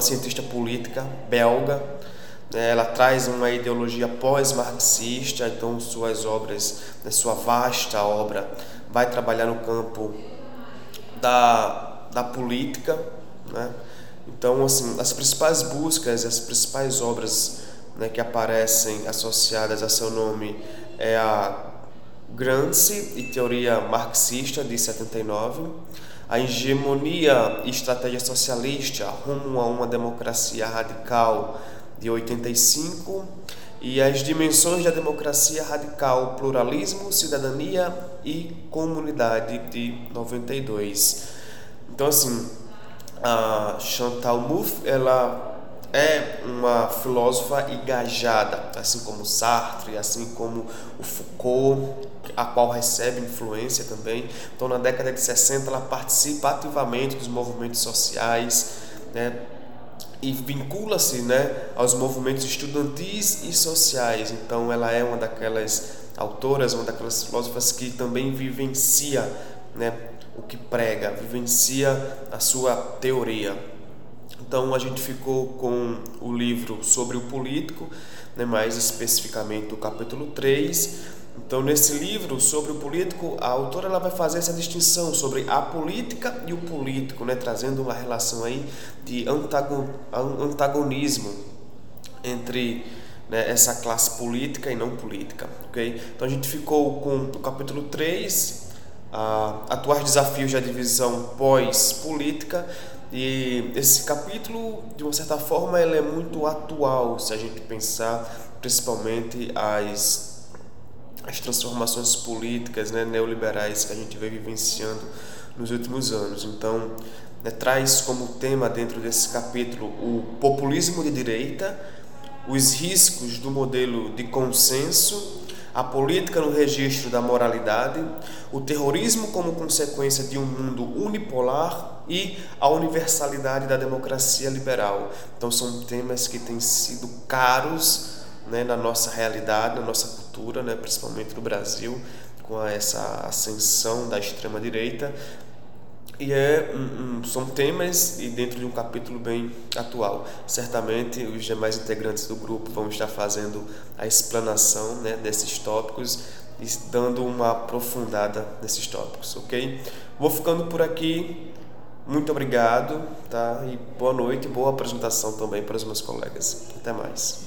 uma cientista política belga. Né? Ela traz uma ideologia pós-marxista, então suas obras, né, sua vasta obra, vai trabalhar no campo da, da política. Né? Então, assim, as principais buscas, as principais obras né, que aparecem associadas a seu nome é a Gramsci e Teoria Marxista, de 79, a hegemonia e estratégia socialista rumo a uma democracia radical, de 85, e as dimensões da democracia radical, pluralismo, cidadania e comunidade, de 92. Então, assim, a Chantal Mouffe, ela é uma filósofa engajada, assim como Sartre, assim como o Foucault, a qual recebe influência também. Então, na década de 60, ela participa ativamente dos movimentos sociais, né? e vincula-se né, aos movimentos estudantis e sociais. Então, ela é uma daquelas autoras, uma daquelas filósofas que também vivencia né, o que prega, vivencia a sua teoria. Então, a gente ficou com o livro sobre o político, né, mais especificamente o capítulo 3 então, nesse livro sobre o político, a autora ela vai fazer essa distinção sobre a política e o político, né, trazendo uma relação aí de antagonismo entre né, essa classe política e não política, ok? Então, a gente ficou com o capítulo 3, a, atuais desafios da divisão pós-política, e esse capítulo, de uma certa forma, ele é muito atual, se a gente pensar principalmente as as transformações políticas né, neoliberais que a gente vem vivenciando nos últimos anos. Então, né, traz como tema dentro desse capítulo o populismo de direita, os riscos do modelo de consenso, a política no registro da moralidade, o terrorismo como consequência de um mundo unipolar e a universalidade da democracia liberal. Então, são temas que têm sido caros né, na nossa realidade, na nossa cultura, né, principalmente no Brasil, com essa ascensão da extrema direita. E é um, um, são temas e dentro de um capítulo bem atual. Certamente os demais integrantes do grupo vão estar fazendo a explanação né, desses tópicos e dando uma aprofundada nesses tópicos, ok? Vou ficando por aqui. Muito obrigado, tá? E boa noite, boa apresentação também para os meus colegas. Até mais.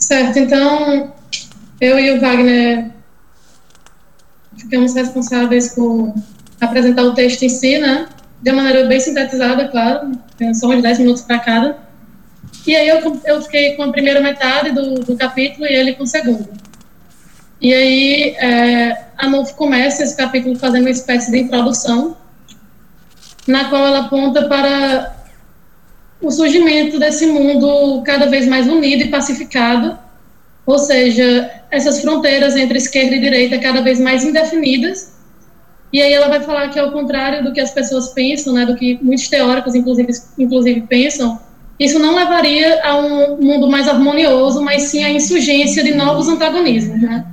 Certo, então eu e o Wagner ficamos responsáveis por apresentar o texto em si, né? De uma maneira bem sintetizada, claro, só uns 10 minutos para cada. E aí eu, eu fiquei com a primeira metade do, do capítulo e ele com a segunda. E aí é, a Nuf começa esse capítulo fazendo uma espécie de introdução, na qual ela aponta para o surgimento desse mundo cada vez mais unido e pacificado, ou seja, essas fronteiras entre esquerda e direita cada vez mais indefinidas. E aí ela vai falar que ao contrário do que as pessoas pensam, né, do que muitos teóricos inclusive inclusive pensam, isso não levaria a um mundo mais harmonioso, mas sim à insurgência de novos antagonismos, né?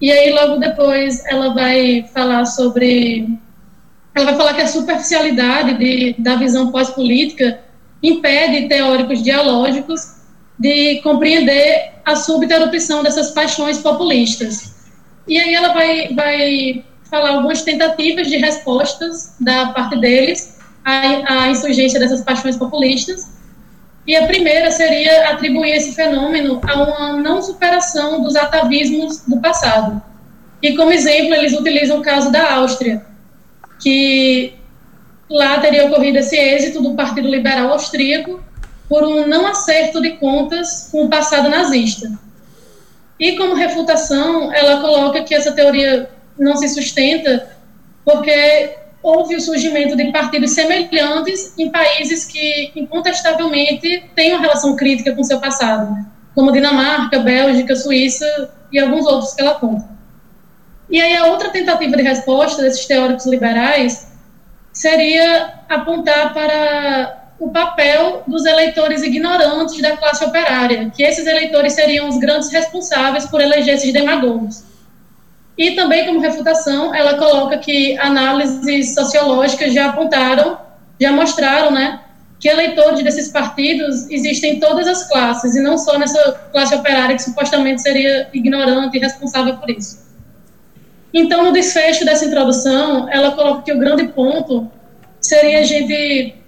E aí logo depois ela vai falar sobre ela vai falar que a superficialidade de, da visão pós-política impede teóricos dialógicos de compreender a súbita erupção dessas paixões populistas. E aí ela vai, vai falar algumas tentativas de respostas da parte deles à, à insurgência dessas paixões populistas. E a primeira seria atribuir esse fenômeno a uma não superação dos atavismos do passado. E como exemplo, eles utilizam o caso da Áustria, que lá teria ocorrido esse êxito do Partido Liberal Austríaco por um não acerto de contas com o passado nazista. E como refutação, ela coloca que essa teoria não se sustenta porque houve o surgimento de partidos semelhantes em países que, incontestavelmente, têm uma relação crítica com seu passado, como Dinamarca, Bélgica, Suíça e alguns outros que ela conta. E aí a outra tentativa de resposta desses teóricos liberais seria apontar para o papel dos eleitores ignorantes da classe operária, que esses eleitores seriam os grandes responsáveis por eleger esses demagogos. E também, como refutação, ela coloca que análises sociológicas já apontaram, já mostraram, né, que eleitores desses partidos existem em todas as classes, e não só nessa classe operária que supostamente seria ignorante e responsável por isso. Então, no desfecho dessa introdução, ela coloca que o grande ponto seria a gente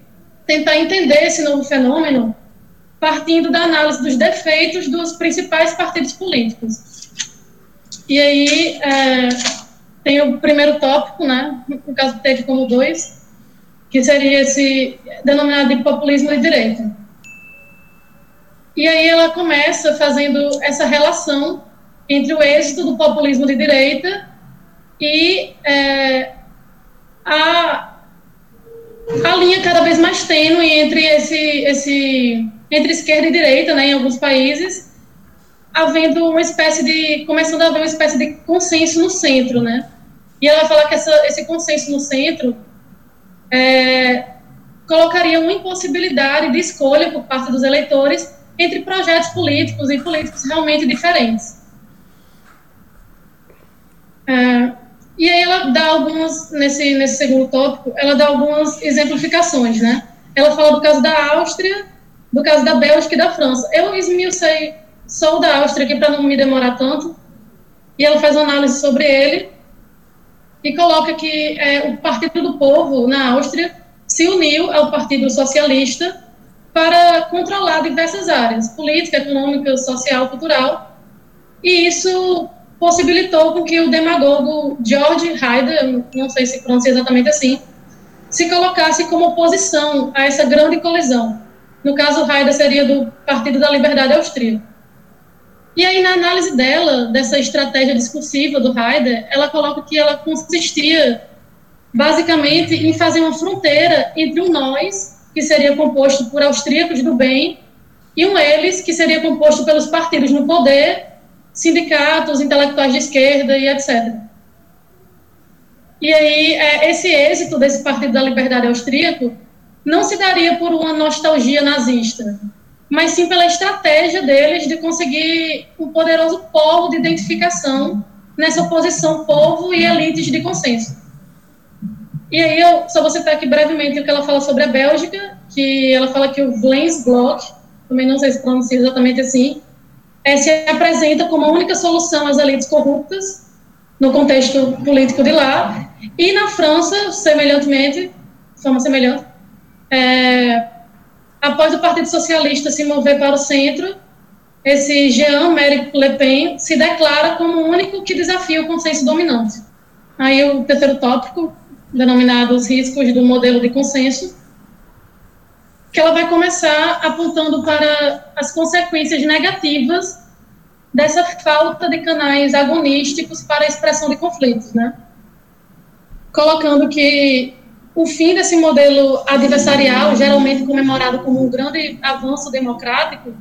tentar entender esse novo fenômeno partindo da análise dos defeitos dos principais partidos políticos. E aí é, tem o primeiro tópico, né, no caso teve como dois, que seria esse denominado de populismo de direita. E aí ela começa fazendo essa relação entre o êxito do populismo de direita e é, a, a linha cada vez mais tênue entre esse, esse entre esquerda e direita, né, em alguns países, havendo uma espécie de começando a haver uma espécie de consenso no centro, né? E ela vai falar que essa, esse consenso no centro é, colocaria uma impossibilidade de escolha por parte dos eleitores entre projetos políticos e políticos realmente diferentes. É, e aí ela dá algumas, nesse, nesse segundo tópico, ela dá algumas exemplificações, né? Ela fala do caso da Áustria, do caso da Bélgica e da França. Eu esmiucei só o da Áustria aqui para não me demorar tanto, e ela faz uma análise sobre ele, e coloca que é, o Partido do Povo, na Áustria, se uniu ao Partido Socialista para controlar diversas áreas, política, econômica, social, cultural, e isso possibilitou com que o demagogo George Haider, não sei se pronuncia exatamente assim, se colocasse como oposição a essa grande colisão. No caso, Haider seria do Partido da Liberdade Austríaco. E aí, na análise dela, dessa estratégia discursiva do Haider, ela coloca que ela consistia, basicamente, em fazer uma fronteira entre um nós, que seria composto por austríacos do bem, e um eles, que seria composto pelos partidos no poder sindicatos, intelectuais de esquerda e etc. E aí, é, esse êxito desse Partido da Liberdade Austríaco não se daria por uma nostalgia nazista, mas sim pela estratégia deles de conseguir um poderoso polo de identificação nessa oposição povo e elites de consenso. E aí, eu só vou citar aqui brevemente o que ela fala sobre a Bélgica, que ela fala que o Vlaams Blok, também não sei se pronuncia exatamente assim, é, se apresenta como a única solução às elites corruptas no contexto político de lá. E na França, semelhantemente, forma semelhante, é, após o Partido Socialista se mover para o centro, esse Jean-Marie Le Pen se declara como o único que desafia o consenso dominante. Aí o terceiro tópico, denominado os riscos do modelo de consenso, que ela vai começar apontando para as consequências negativas dessa falta de canais agonísticos para a expressão de conflitos, né? Colocando que o fim desse modelo adversarial, geralmente comemorado como um grande avanço democrático,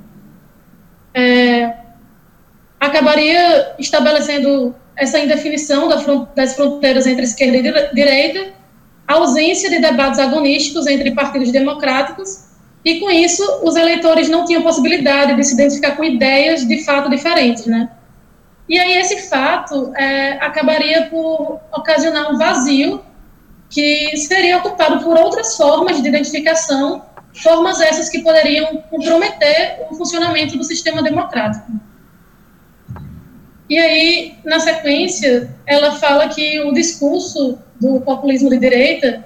é, acabaria estabelecendo essa indefinição das fronteiras entre esquerda e direita, ausência de debates agonísticos entre partidos democráticos e com isso, os eleitores não tinham possibilidade de se identificar com ideias de fato diferentes, né? E aí esse fato é, acabaria por ocasionar um vazio que seria ocupado por outras formas de identificação, formas essas que poderiam comprometer o funcionamento do sistema democrático. E aí, na sequência, ela fala que o discurso do populismo de direita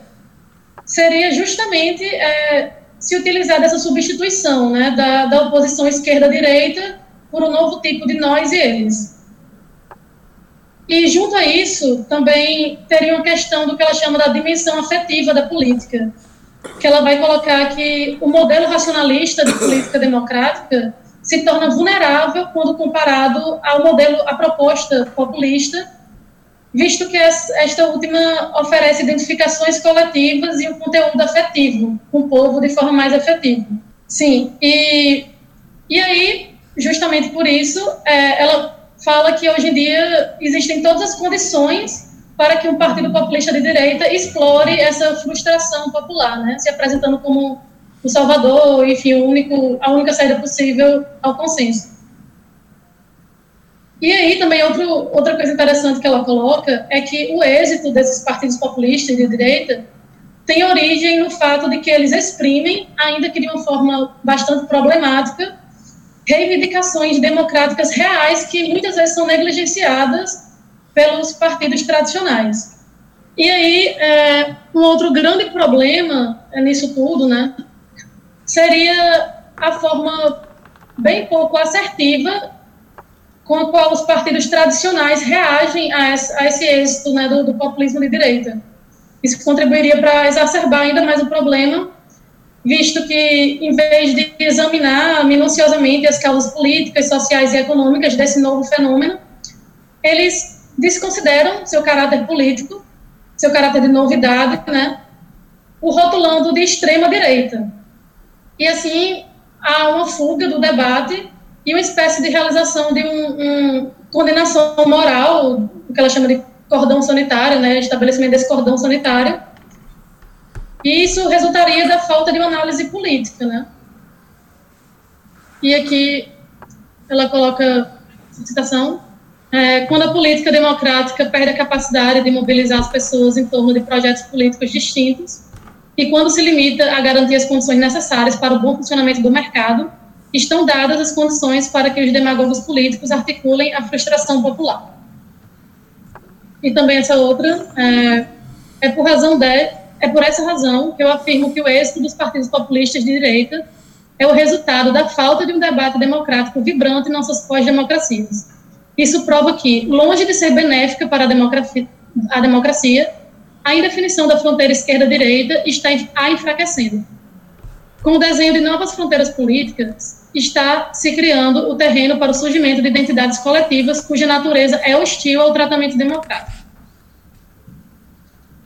seria justamente é, se utilizar dessa substituição né, da, da oposição esquerda-direita por um novo tipo de nós e eles. E, junto a isso, também teria uma questão do que ela chama da dimensão afetiva da política, que ela vai colocar que o modelo racionalista de política democrática se torna vulnerável quando comparado ao modelo, à proposta populista, visto que esta última oferece identificações coletivas e um conteúdo afetivo com o povo de forma mais efetiva. Sim, e, e aí, justamente por isso, é, ela fala que hoje em dia existem todas as condições para que um partido populista de direita explore essa frustração popular, né, se apresentando como o salvador, enfim, o único, a única saída possível ao consenso. E aí também outro, outra coisa interessante que ela coloca é que o êxito desses partidos populistas de direita tem origem no fato de que eles exprimem, ainda que de uma forma bastante problemática, reivindicações democráticas reais que muitas vezes são negligenciadas pelos partidos tradicionais. E aí, é, um outro grande problema nisso tudo, né, seria a forma bem pouco assertiva com a qual os partidos tradicionais reagem a esse, êxito né, do, do populismo de direita. Isso contribuiria para exacerbar ainda mais o problema, visto que, em vez de examinar minuciosamente as causas políticas, sociais e econômicas desse novo fenômeno, eles desconsideram seu caráter político, seu caráter de novidade, né, o rotulando de extrema-direita. E, assim, há uma fuga do debate e uma espécie de realização de um, um condenação moral, o que ela chama de cordão sanitário, né, estabelecimento desse cordão sanitário, e isso resultaria da falta de uma análise política, né. E aqui ela coloca citação, é, quando a política democrática perde a capacidade de mobilizar as pessoas em torno de projetos políticos distintos, e quando se limita a garantir as condições necessárias para o bom funcionamento do mercado, estão dadas as condições para que os demagogos políticos articulem a frustração popular. E também essa outra é, é por razão de, é por essa razão que eu afirmo que o êxito dos partidos populistas de direita é o resultado da falta de um debate democrático vibrante em nossas pós-democracias. Isso prova que, longe de ser benéfica para a democracia, a democracia, a indefinição da fronteira esquerda-direita está a enfraquecendo. Com o desenho de novas fronteiras políticas, está se criando o terreno para o surgimento de identidades coletivas cuja natureza é hostil ao tratamento democrático.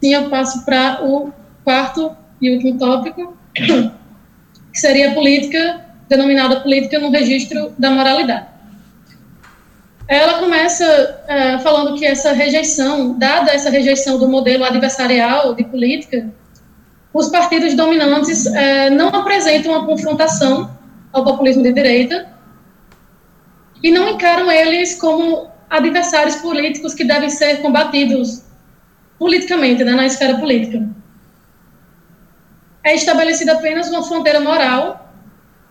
Sim, eu passo para o quarto e último tópico, que seria a política, denominada política no registro da moralidade. Ela começa uh, falando que essa rejeição, dada essa rejeição do modelo adversarial de política, os partidos dominantes uh, não apresentam uma confrontação ao populismo de direita e não encaram eles como adversários políticos que devem ser combatidos politicamente, né, na esfera política. É estabelecida apenas uma fronteira moral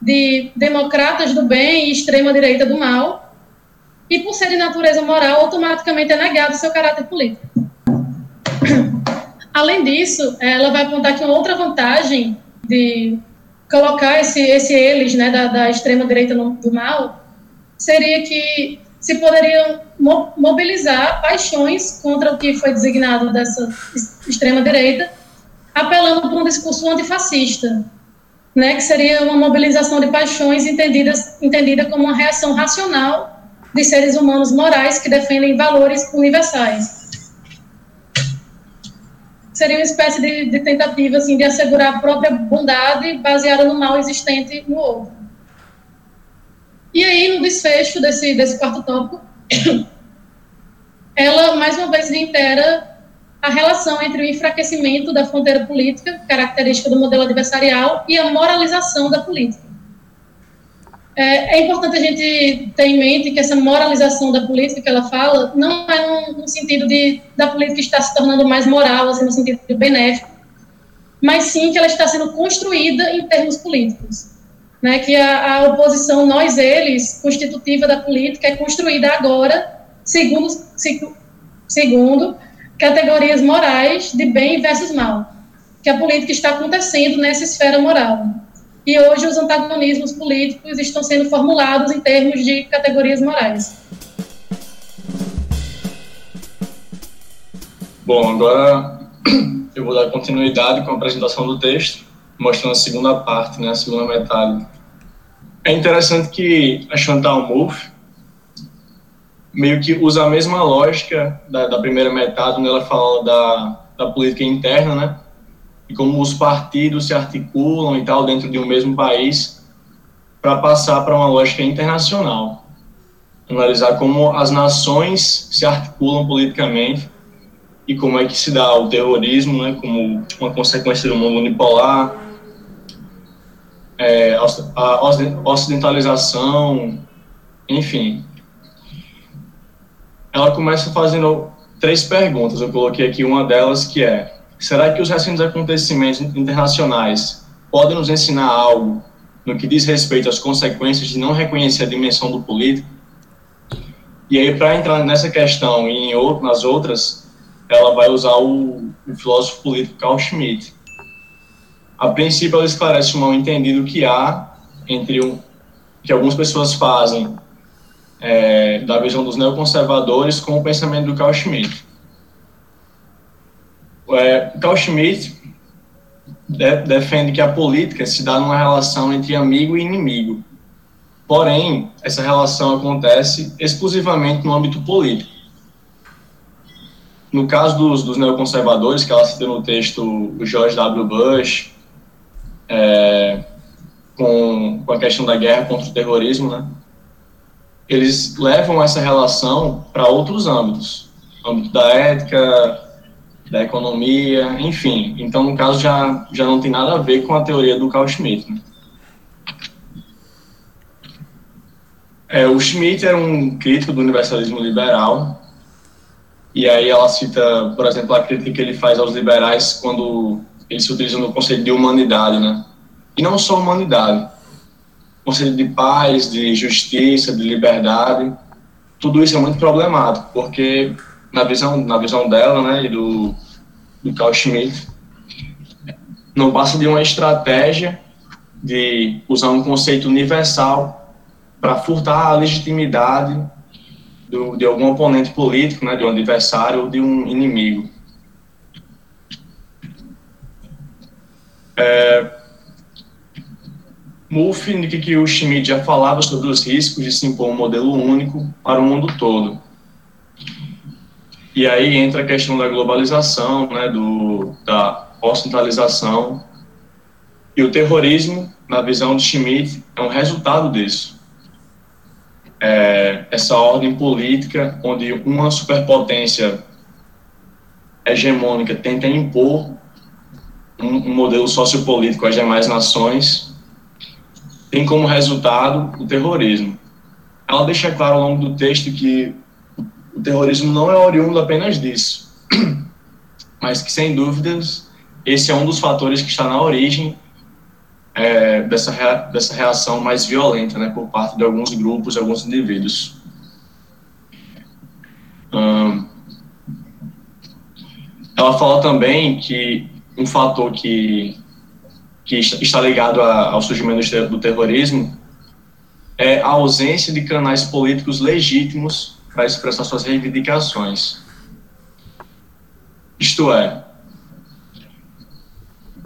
de democratas do bem e extrema-direita do mal, e por ser de natureza moral, automaticamente é negado seu caráter político. Além disso, ela vai apontar que uma outra vantagem de colocar esse, esse eles né, da, da extrema-direita do mal seria que se poderiam mo mobilizar paixões contra o que foi designado dessa extrema-direita, apelando para um discurso antifascista, né, que seria uma mobilização de paixões entendidas, entendida como uma reação racional de seres humanos morais que defendem valores universais seria uma espécie de, de tentativa assim, de assegurar a própria bondade baseada no mal existente no outro. E aí, no desfecho desse, desse quarto tópico, ela, mais uma vez, reitera a relação entre o enfraquecimento da fronteira política, característica do modelo adversarial, e a moralização da política. É, é, importante a gente ter em mente que essa moralização da política que ela fala não é no, no sentido de da política estar se tornando mais moral, assim, no sentido de benéfico, mas sim que ela está sendo construída em termos políticos. Né, que a, a oposição nós-eles, constitutiva da política, é construída agora, segundo, segundo categorias morais de bem versus mal, que a política está acontecendo nessa esfera moral. E hoje os antagonismos políticos estão sendo formulados em termos de categorias morais. Bom, agora eu vou dar continuidade com a apresentação do texto, mostrando a segunda parte, né, a segunda metade. É interessante que a Chantal Mouffe meio que usa a mesma lógica da, da primeira metade, onde ela fala da, da política interna, né, e como os partidos se articulam e tal dentro de um mesmo país para passar para uma lógica internacional. Analisar como as nações se articulam politicamente e como é que se dá o terrorismo, né, como uma consequência do mundo unipolar, é, a ocidentalização, enfim. ela começa fazendo três perguntas. Eu coloquei aqui uma delas que é: será que os recentes acontecimentos internacionais podem nos ensinar algo no que diz respeito às consequências de não reconhecer a dimensão do político? E aí, para entrar nessa questão e outro, nas outras, ela vai usar o, o filósofo político Carl Schmitt. A princípio, ela esclarece o mal entendido que há entre um que algumas pessoas fazem é, da visão dos neoconservadores com o pensamento do Carl Schmitt. É, Carl Schmitt de, defende que a política se dá numa relação entre amigo e inimigo. Porém, essa relação acontece exclusivamente no âmbito político. No caso dos, dos neoconservadores, que ela cita no texto o George W. Bush, é, com, com a questão da guerra contra o terrorismo, né? eles levam essa relação para outros âmbitos, âmbito da ética, da economia, enfim. Então, no caso, já, já não tem nada a ver com a teoria do Carl Schmitt. Né? É, o Schmitt era um crítico do universalismo liberal, e aí ela cita, por exemplo, a crítica que ele faz aos liberais quando eles se utilizam no conceito de humanidade, né? E não só humanidade, conceito de paz, de justiça, de liberdade, tudo isso é muito problemático, porque na visão, na visão dela, né, e do, do Carl Schmitt, não passa de uma estratégia de usar um conceito universal para furtar a legitimidade do, de algum oponente político, né, de um adversário ou de um inimigo. É, Mulf indica que o Schmidt já falava sobre os riscos de se impor um modelo único para o mundo todo. E aí entra a questão da globalização, né, do, da ocidentalização. E o terrorismo, na visão de Schmidt, é um resultado disso. É essa ordem política onde uma superpotência hegemônica tenta impor um, um modelo sociopolítico às demais nações tem como resultado o terrorismo. Ela deixa claro ao longo do texto que o terrorismo não é oriundo apenas disso, mas que, sem dúvidas, esse é um dos fatores que está na origem é, dessa, rea dessa reação mais violenta né, por parte de alguns grupos, alguns indivíduos. Hum, ela fala também que um fator que que está ligado ao surgimento do terrorismo é a ausência de canais políticos legítimos para expressar suas reivindicações. Isto é,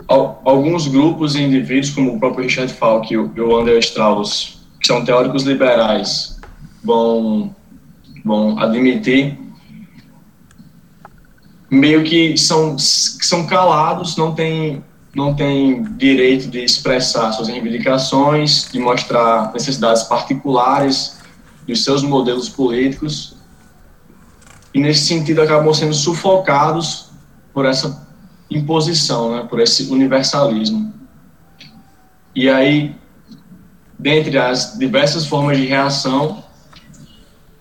alguns grupos e indivíduos, como o próprio Richard Falk e o André Strauss, que são teóricos liberais, vão, vão admitir meio que são, são calados, não têm não tem direito de expressar suas reivindicações, de mostrar necessidades particulares dos seus modelos políticos, e nesse sentido acabam sendo sufocados por essa imposição, né, por esse universalismo. E aí, dentre as diversas formas de reação,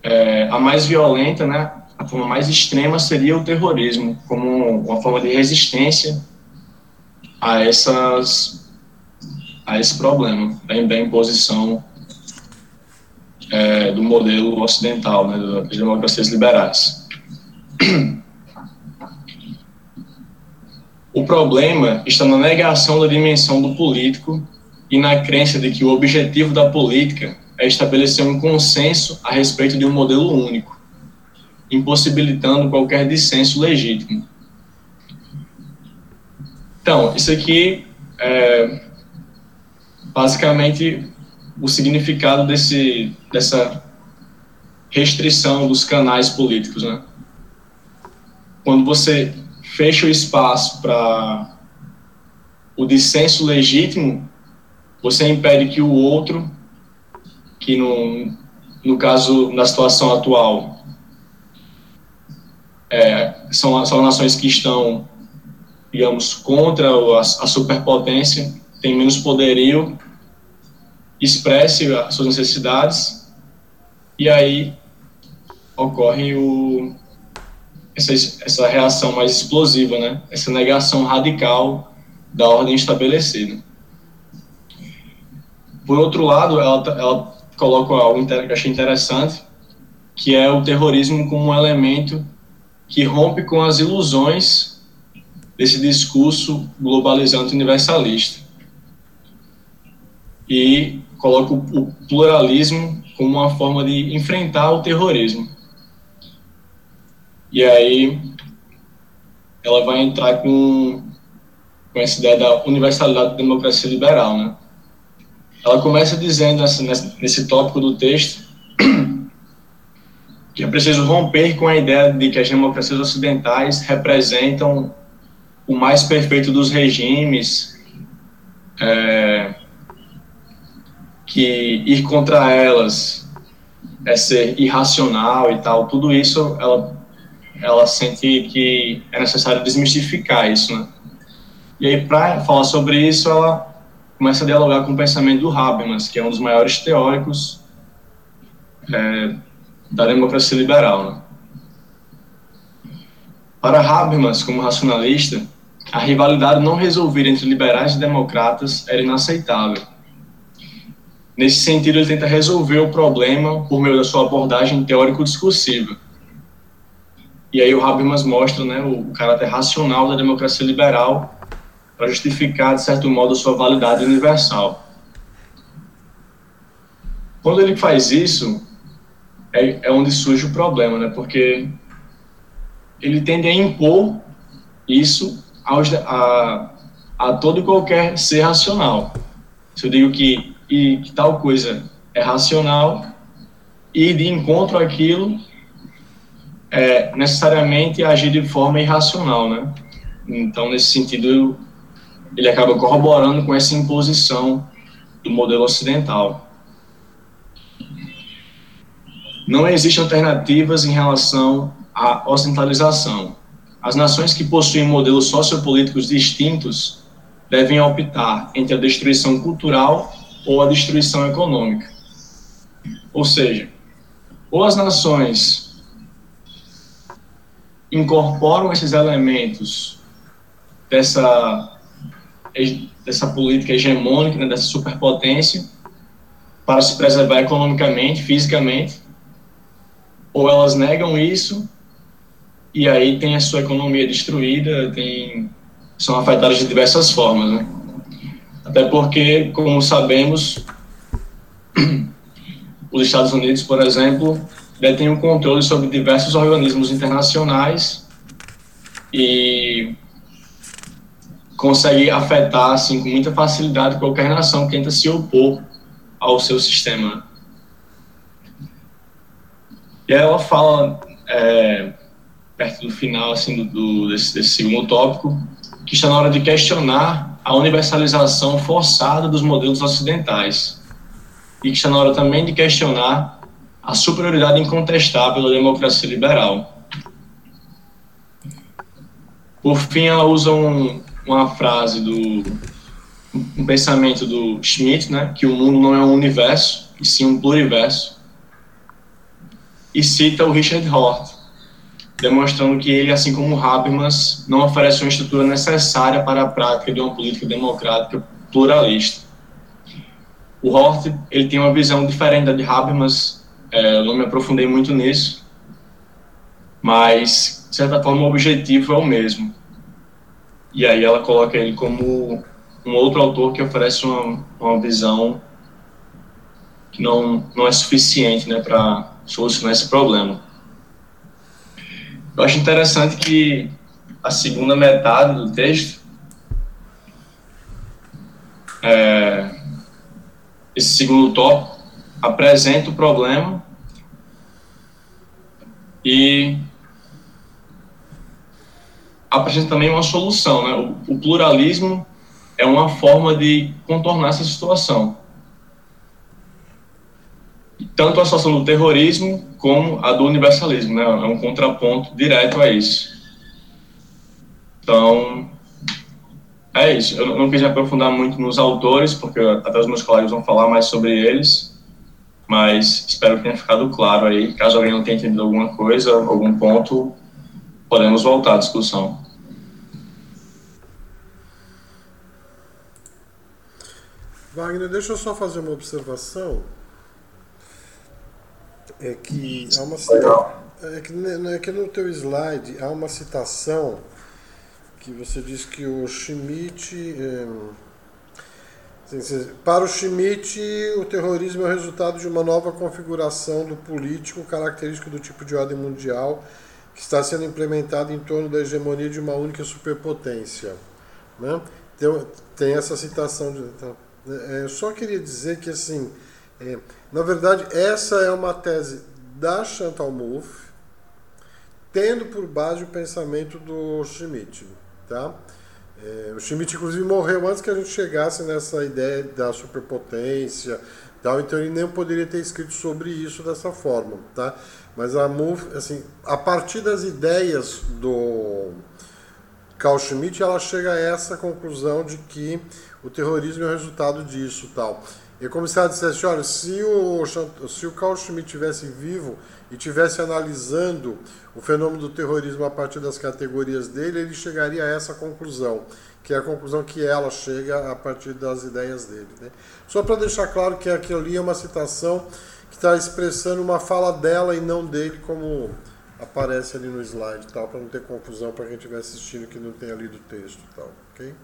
é, a mais violenta, né, a forma mais extrema seria o terrorismo, como uma forma de resistência a essas a esse problema da, imposição é, do modelo ocidental, né, das democracias liberais. O problema está na negação da dimensão do político e na crença de que o objetivo da política é estabelecer um consenso a respeito de um modelo único, impossibilitando qualquer dissenso legítimo. Então, isso aqui é basicamente o significado desse, dessa restrição dos canais políticos, né? Quando você fecha o espaço para o dissenso legítimo, você impede que o outro, que no, no caso, na situação atual, é, são, são nações que estão digamos, contra a, a superpotência, tem menos poderio, expresse as suas necessidades, e aí ocorre o, essa, essa reação mais explosiva, né? essa negação radical da ordem estabelecida. Por outro lado, ela, ela coloca algo que eu achei interessante, que é o terrorismo como um elemento que rompe com as ilusões desse discurso globalizante universalista. E coloca o pluralismo como uma forma de enfrentar o terrorismo. E aí ela vai entrar com, com essa ideia da universalidade da democracia liberal, né? Ela começa dizendo nessa, nesse tópico do texto que é preciso romper com a ideia de que as democracias ocidentais representam o mais perfeito dos regimes, é, que ir contra elas é ser irracional e tal, tudo isso ela, ela sente que é necessário desmistificar isso, né? E aí, para falar sobre isso, ela começa a dialogar com o pensamento do Habermas, que é um dos maiores teóricos é, da democracia liberal. Né? Para Habermas, como racionalista, a rivalidade não resolvida entre liberais e democratas era inaceitável. Nesse sentido, ele tenta resolver o problema por meio da sua abordagem teórico-discursiva. E aí o Habermas mostra né, o caráter racional da democracia liberal para justificar, de certo modo, a sua validade universal. Quando ele faz isso, é, é onde surge o problema, né? Porque ele tende a impor isso aos, a, a todo e qualquer ser racional. Se eu digo que, e, que tal coisa é racional, e de encontro àquilo é necessariamente agir de forma irracional, né? Então, nesse sentido, ele acaba corroborando com essa imposição do modelo ocidental. Não existem alternativas em relação à ocidentalização. As nações que possuem modelos sociopolíticos distintos devem optar entre a destruição cultural ou a destruição econômica. Ou seja, ou as nações incorporam esses elementos dessa dessa política hegemônica, né, dessa superpotência, para se preservar economicamente, fisicamente, ou elas negam isso e aí tem a sua economia destruída, tem, são afetadas de diversas formas, né? Até porque, como sabemos, os Estados Unidos, por exemplo, detêm um controle sobre diversos organismos internacionais e consegue afetar assim com muita facilidade qualquer nação que tenta se opor ao seu sistema. E aí ela fala é, perto do final assim do desse, desse segundo tópico que está na hora de questionar a universalização forçada dos modelos ocidentais. E que está na hora também de questionar a superioridade incontestável da democracia liberal. Por fim, ela usa um, uma frase do um pensamento do Schmitt, né, que o mundo não é um universo, e sim um pluriverso, e cita o Richard Hort, demonstrando que ele, assim como Habermas, não oferece uma estrutura necessária para a prática de uma política democrática pluralista. O Hort ele tem uma visão diferente da de Habermas, é, eu não me aprofundei muito nisso, mas, de certa forma, o objetivo é o mesmo e aí ela coloca ele como um outro autor que oferece uma, uma visão que não, não é suficiente né, para solucionar esse problema. Eu acho interessante que a segunda metade do texto, é, esse segundo tópico, apresenta o problema e apresenta também uma solução. Né? O, o pluralismo é uma forma de contornar essa situação. Tanto a situação do terrorismo como a do universalismo, né? É um contraponto direto a isso. Então, é isso. Eu não quis aprofundar muito nos autores, porque até os meus colegas vão falar mais sobre eles, mas espero que tenha ficado claro aí. Caso alguém não tenha entendido alguma coisa, algum ponto, podemos voltar à discussão. Wagner, deixa eu só fazer uma observação. É que há uma é que, é que no teu slide há uma citação que você diz que o Schmidt é, para o Schmidt, o terrorismo é o resultado de uma nova configuração do político característico do tipo de ordem mundial que está sendo implementado em torno da hegemonia de uma única superpotência. Né? Tem, tem essa citação. De, então, é, eu só queria dizer que, assim, é, na verdade, essa é uma tese da Chantal Mouffe, tendo por base o pensamento do Schmidt. Tá? É, o Schmidt, inclusive, morreu antes que a gente chegasse nessa ideia da superpotência, tal, então ele nem poderia ter escrito sobre isso dessa forma. Tá? Mas a MUF, assim, a partir das ideias do Carl Schmitt, ela chega a essa conclusão de que o terrorismo é o resultado disso. tal. E como se ela dissesse, olha, se o, se o Carl Schmitt tivesse vivo e tivesse analisando o fenômeno do terrorismo a partir das categorias dele, ele chegaria a essa conclusão, que é a conclusão que ela chega a partir das ideias dele. Né? Só para deixar claro que aquilo ali é uma citação que está expressando uma fala dela e não dele, como aparece ali no slide, tal, para não ter confusão para quem estiver assistindo que não tenha lido o texto, tal, ok?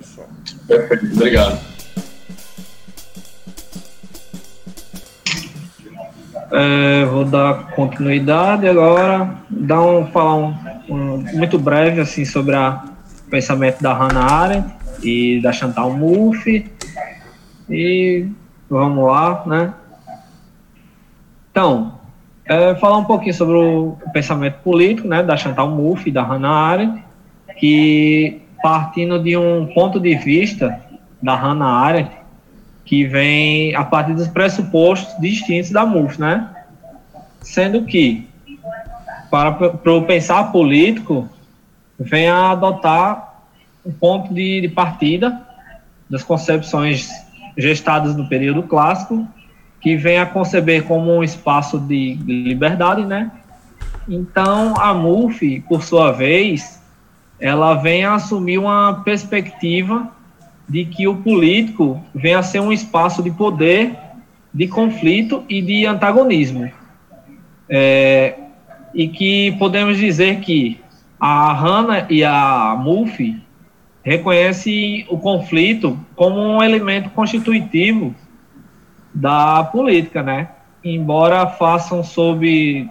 Isso. Obrigado. É, vou dar continuidade agora, dar um, falar um, um, muito breve assim sobre o pensamento da Hannah Arendt e da Chantal Mouffe e vamos lá, né? Então, é, falar um pouquinho sobre o pensamento político, né, da Chantal Mouffe e da Hannah Arendt, que partindo de um ponto de vista da Hannah Arendt que vem a partir dos pressupostos distintos da MUF, né? Sendo que, para, o pensar político, vem a adotar um ponto de, de partida das concepções gestadas no período clássico, que vem a conceber como um espaço de liberdade, né? Então, a MUF, por sua vez, ela vem a assumir uma perspectiva de que o político venha a ser um espaço de poder, de conflito e de antagonismo. É, e que podemos dizer que a Hanna e a Mulfi reconhecem o conflito como um elemento constitutivo da política, né? Embora façam sob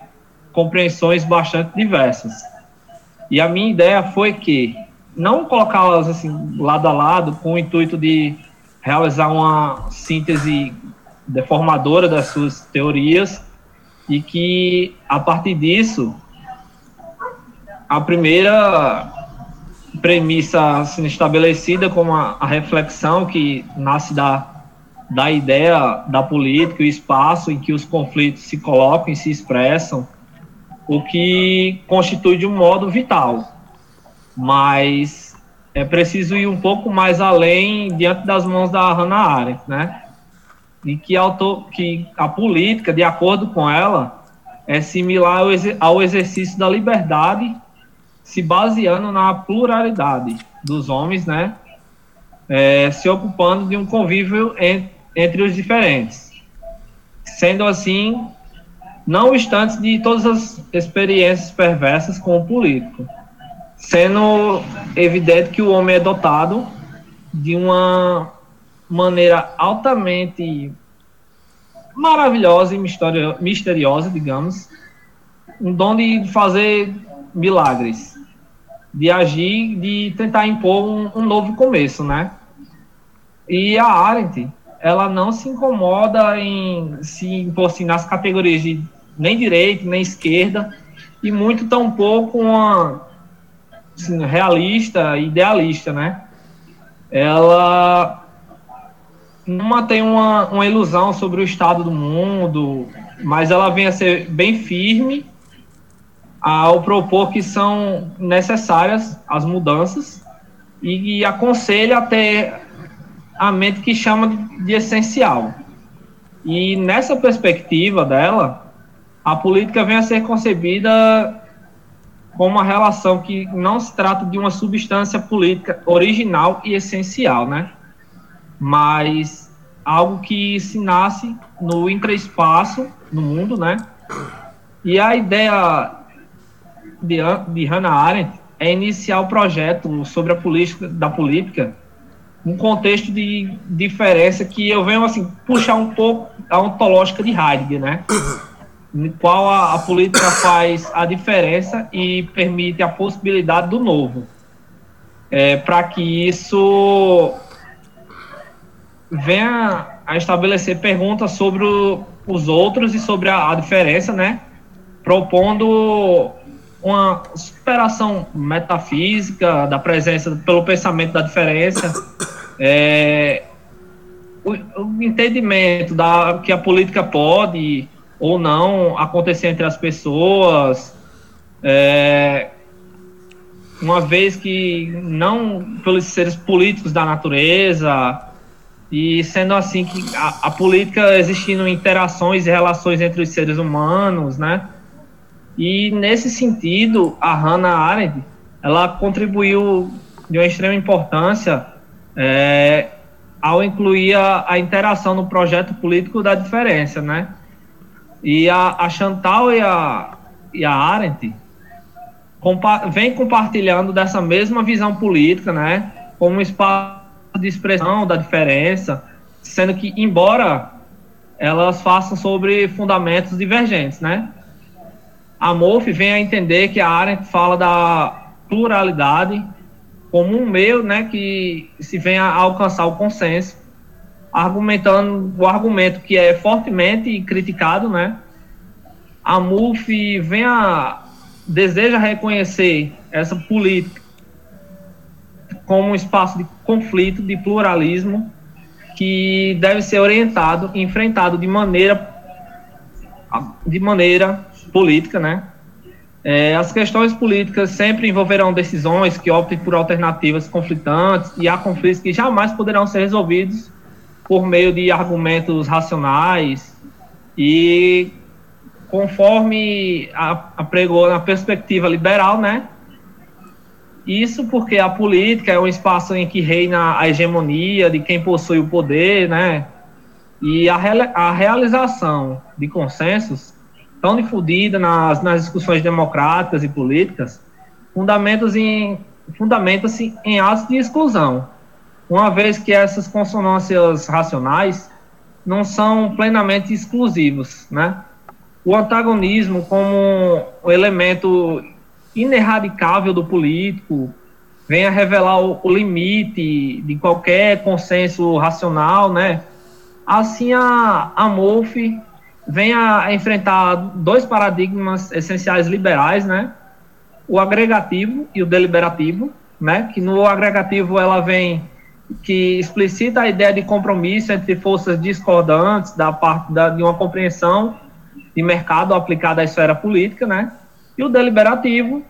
compreensões bastante diversas. E a minha ideia foi que não colocá-las assim lado a lado com o intuito de realizar uma síntese deformadora das suas teorias e que a partir disso a primeira premissa assim, estabelecida como a, a, reflexão que nasce da, da ideia da política, o espaço em que os conflitos se colocam e se expressam, o que constitui de um modo vital mas é preciso ir um pouco mais além diante das mãos da Hannah Arendt, né? E que, auto, que a política, de acordo com ela, é similar ao, ao exercício da liberdade, se baseando na pluralidade dos homens, né? É, se ocupando de um convívio en, entre os diferentes. Sendo assim, não obstante de todas as experiências perversas com o político sendo evidente que o homem é dotado de uma maneira altamente maravilhosa e misteriosa, digamos, um dom de fazer milagres, de agir, de tentar impor um, um novo começo, né? E a Arendt, ela não se incomoda em se impor assim, nas categorias de nem direita, nem esquerda, e muito tampouco uma assim, realista, idealista, né? Ela não tem uma, uma ilusão sobre o estado do mundo, mas ela vem a ser bem firme ao propor que são necessárias as mudanças e, e aconselha a ter a mente que chama de, de essencial. E nessa perspectiva dela, a política vem a ser concebida como uma relação que não se trata de uma substância política original e essencial, né? Mas algo que se nasce no intraespaço, no mundo, né? E a ideia de, de Hannah Arendt é iniciar o projeto sobre a política da política um contexto de diferença que eu venho assim puxar um pouco a ontológica de Heidegger, né? No qual a, a política faz a diferença e permite a possibilidade do novo. É, para que isso venha a estabelecer perguntas sobre o, os outros e sobre a, a diferença, né? Propondo uma superação metafísica da presença pelo pensamento da diferença, é, o, o, entendimento da que a política pode ou não acontecer entre as pessoas, é, uma vez que não pelos seres políticos da natureza e sendo assim que a, a política existindo interações e relações entre os seres humanos, né? E nesse sentido, a Hannah Arendt, ela contribuiu de uma extrema importância é, ao incluir a, a, interação no projeto político da diferença, né? E a, a Chantal e a, e a Arendt compa vem compartilhando dessa mesma visão política, né? Como um espaço de expressão da diferença, sendo que, embora elas façam sobre fundamentos divergentes, né? a MOF vem a entender que a Arendt fala da pluralidade como um meio né, que se venha a alcançar o consenso, argumentando o argumento que é fortemente criticado, né? A MUF vem a, deseja reconhecer essa política como um espaço de conflito, de pluralismo, que deve ser orientado enfrentado de maneira de maneira política, né? É, as questões políticas sempre envolverão decisões que optem por alternativas conflitantes e há conflitos que jamais poderão ser resolvidos por meio de argumentos racionais e conforme apregou na perspectiva liberal, né? Isso porque a política é um espaço em que reina a hegemonia de quem possui o poder, né? E a, a realização de consensos tão difundida nas, nas discussões democráticas e políticas, fundamentos em fundamenta-se em atos de exclusão, uma vez que essas consonâncias racionais não são plenamente exclusivos, né? O antagonismo como um elemento ineradicável do político vem a revelar o, o limite de qualquer consenso racional, né? Assim a, a MOF vem a enfrentar dois paradigmas essenciais liberais, né? O agregativo e o deliberativo, né? Que no agregativo ela vem que explicita a ideia de compromisso entre forças discordantes da parte da, de uma compreensão de mercado aplicada à esfera política, né? E o deliberativo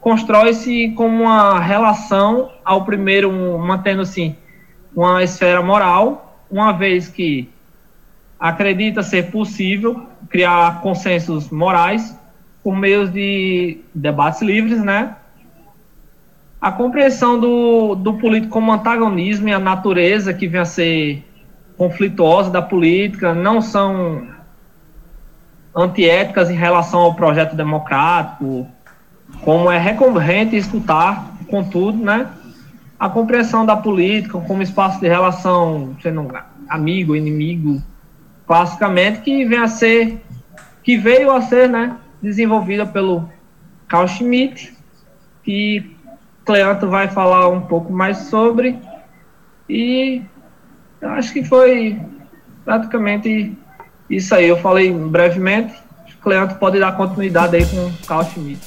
constrói-se como uma relação ao primeiro um, mantendo assim uma esfera moral, uma vez que acredita ser possível criar consensos morais por meio de debates livres, né? A compreensão do, do político como antagonismo e a natureza que vem a ser conflituosa da política não são antiéticas em relação ao projeto democrático, como é recorrente escutar, contudo, né? A compreensão da política como espaço de relação, sendo amigo, inimigo, classicamente, que vem a ser, que veio a ser, né, desenvolvida pelo Carl Schmitt, que Cleanto vai falar um pouco mais sobre, e eu acho que foi praticamente isso aí. Eu falei brevemente, Cleanto pode dar continuidade aí com Carl Schmitt.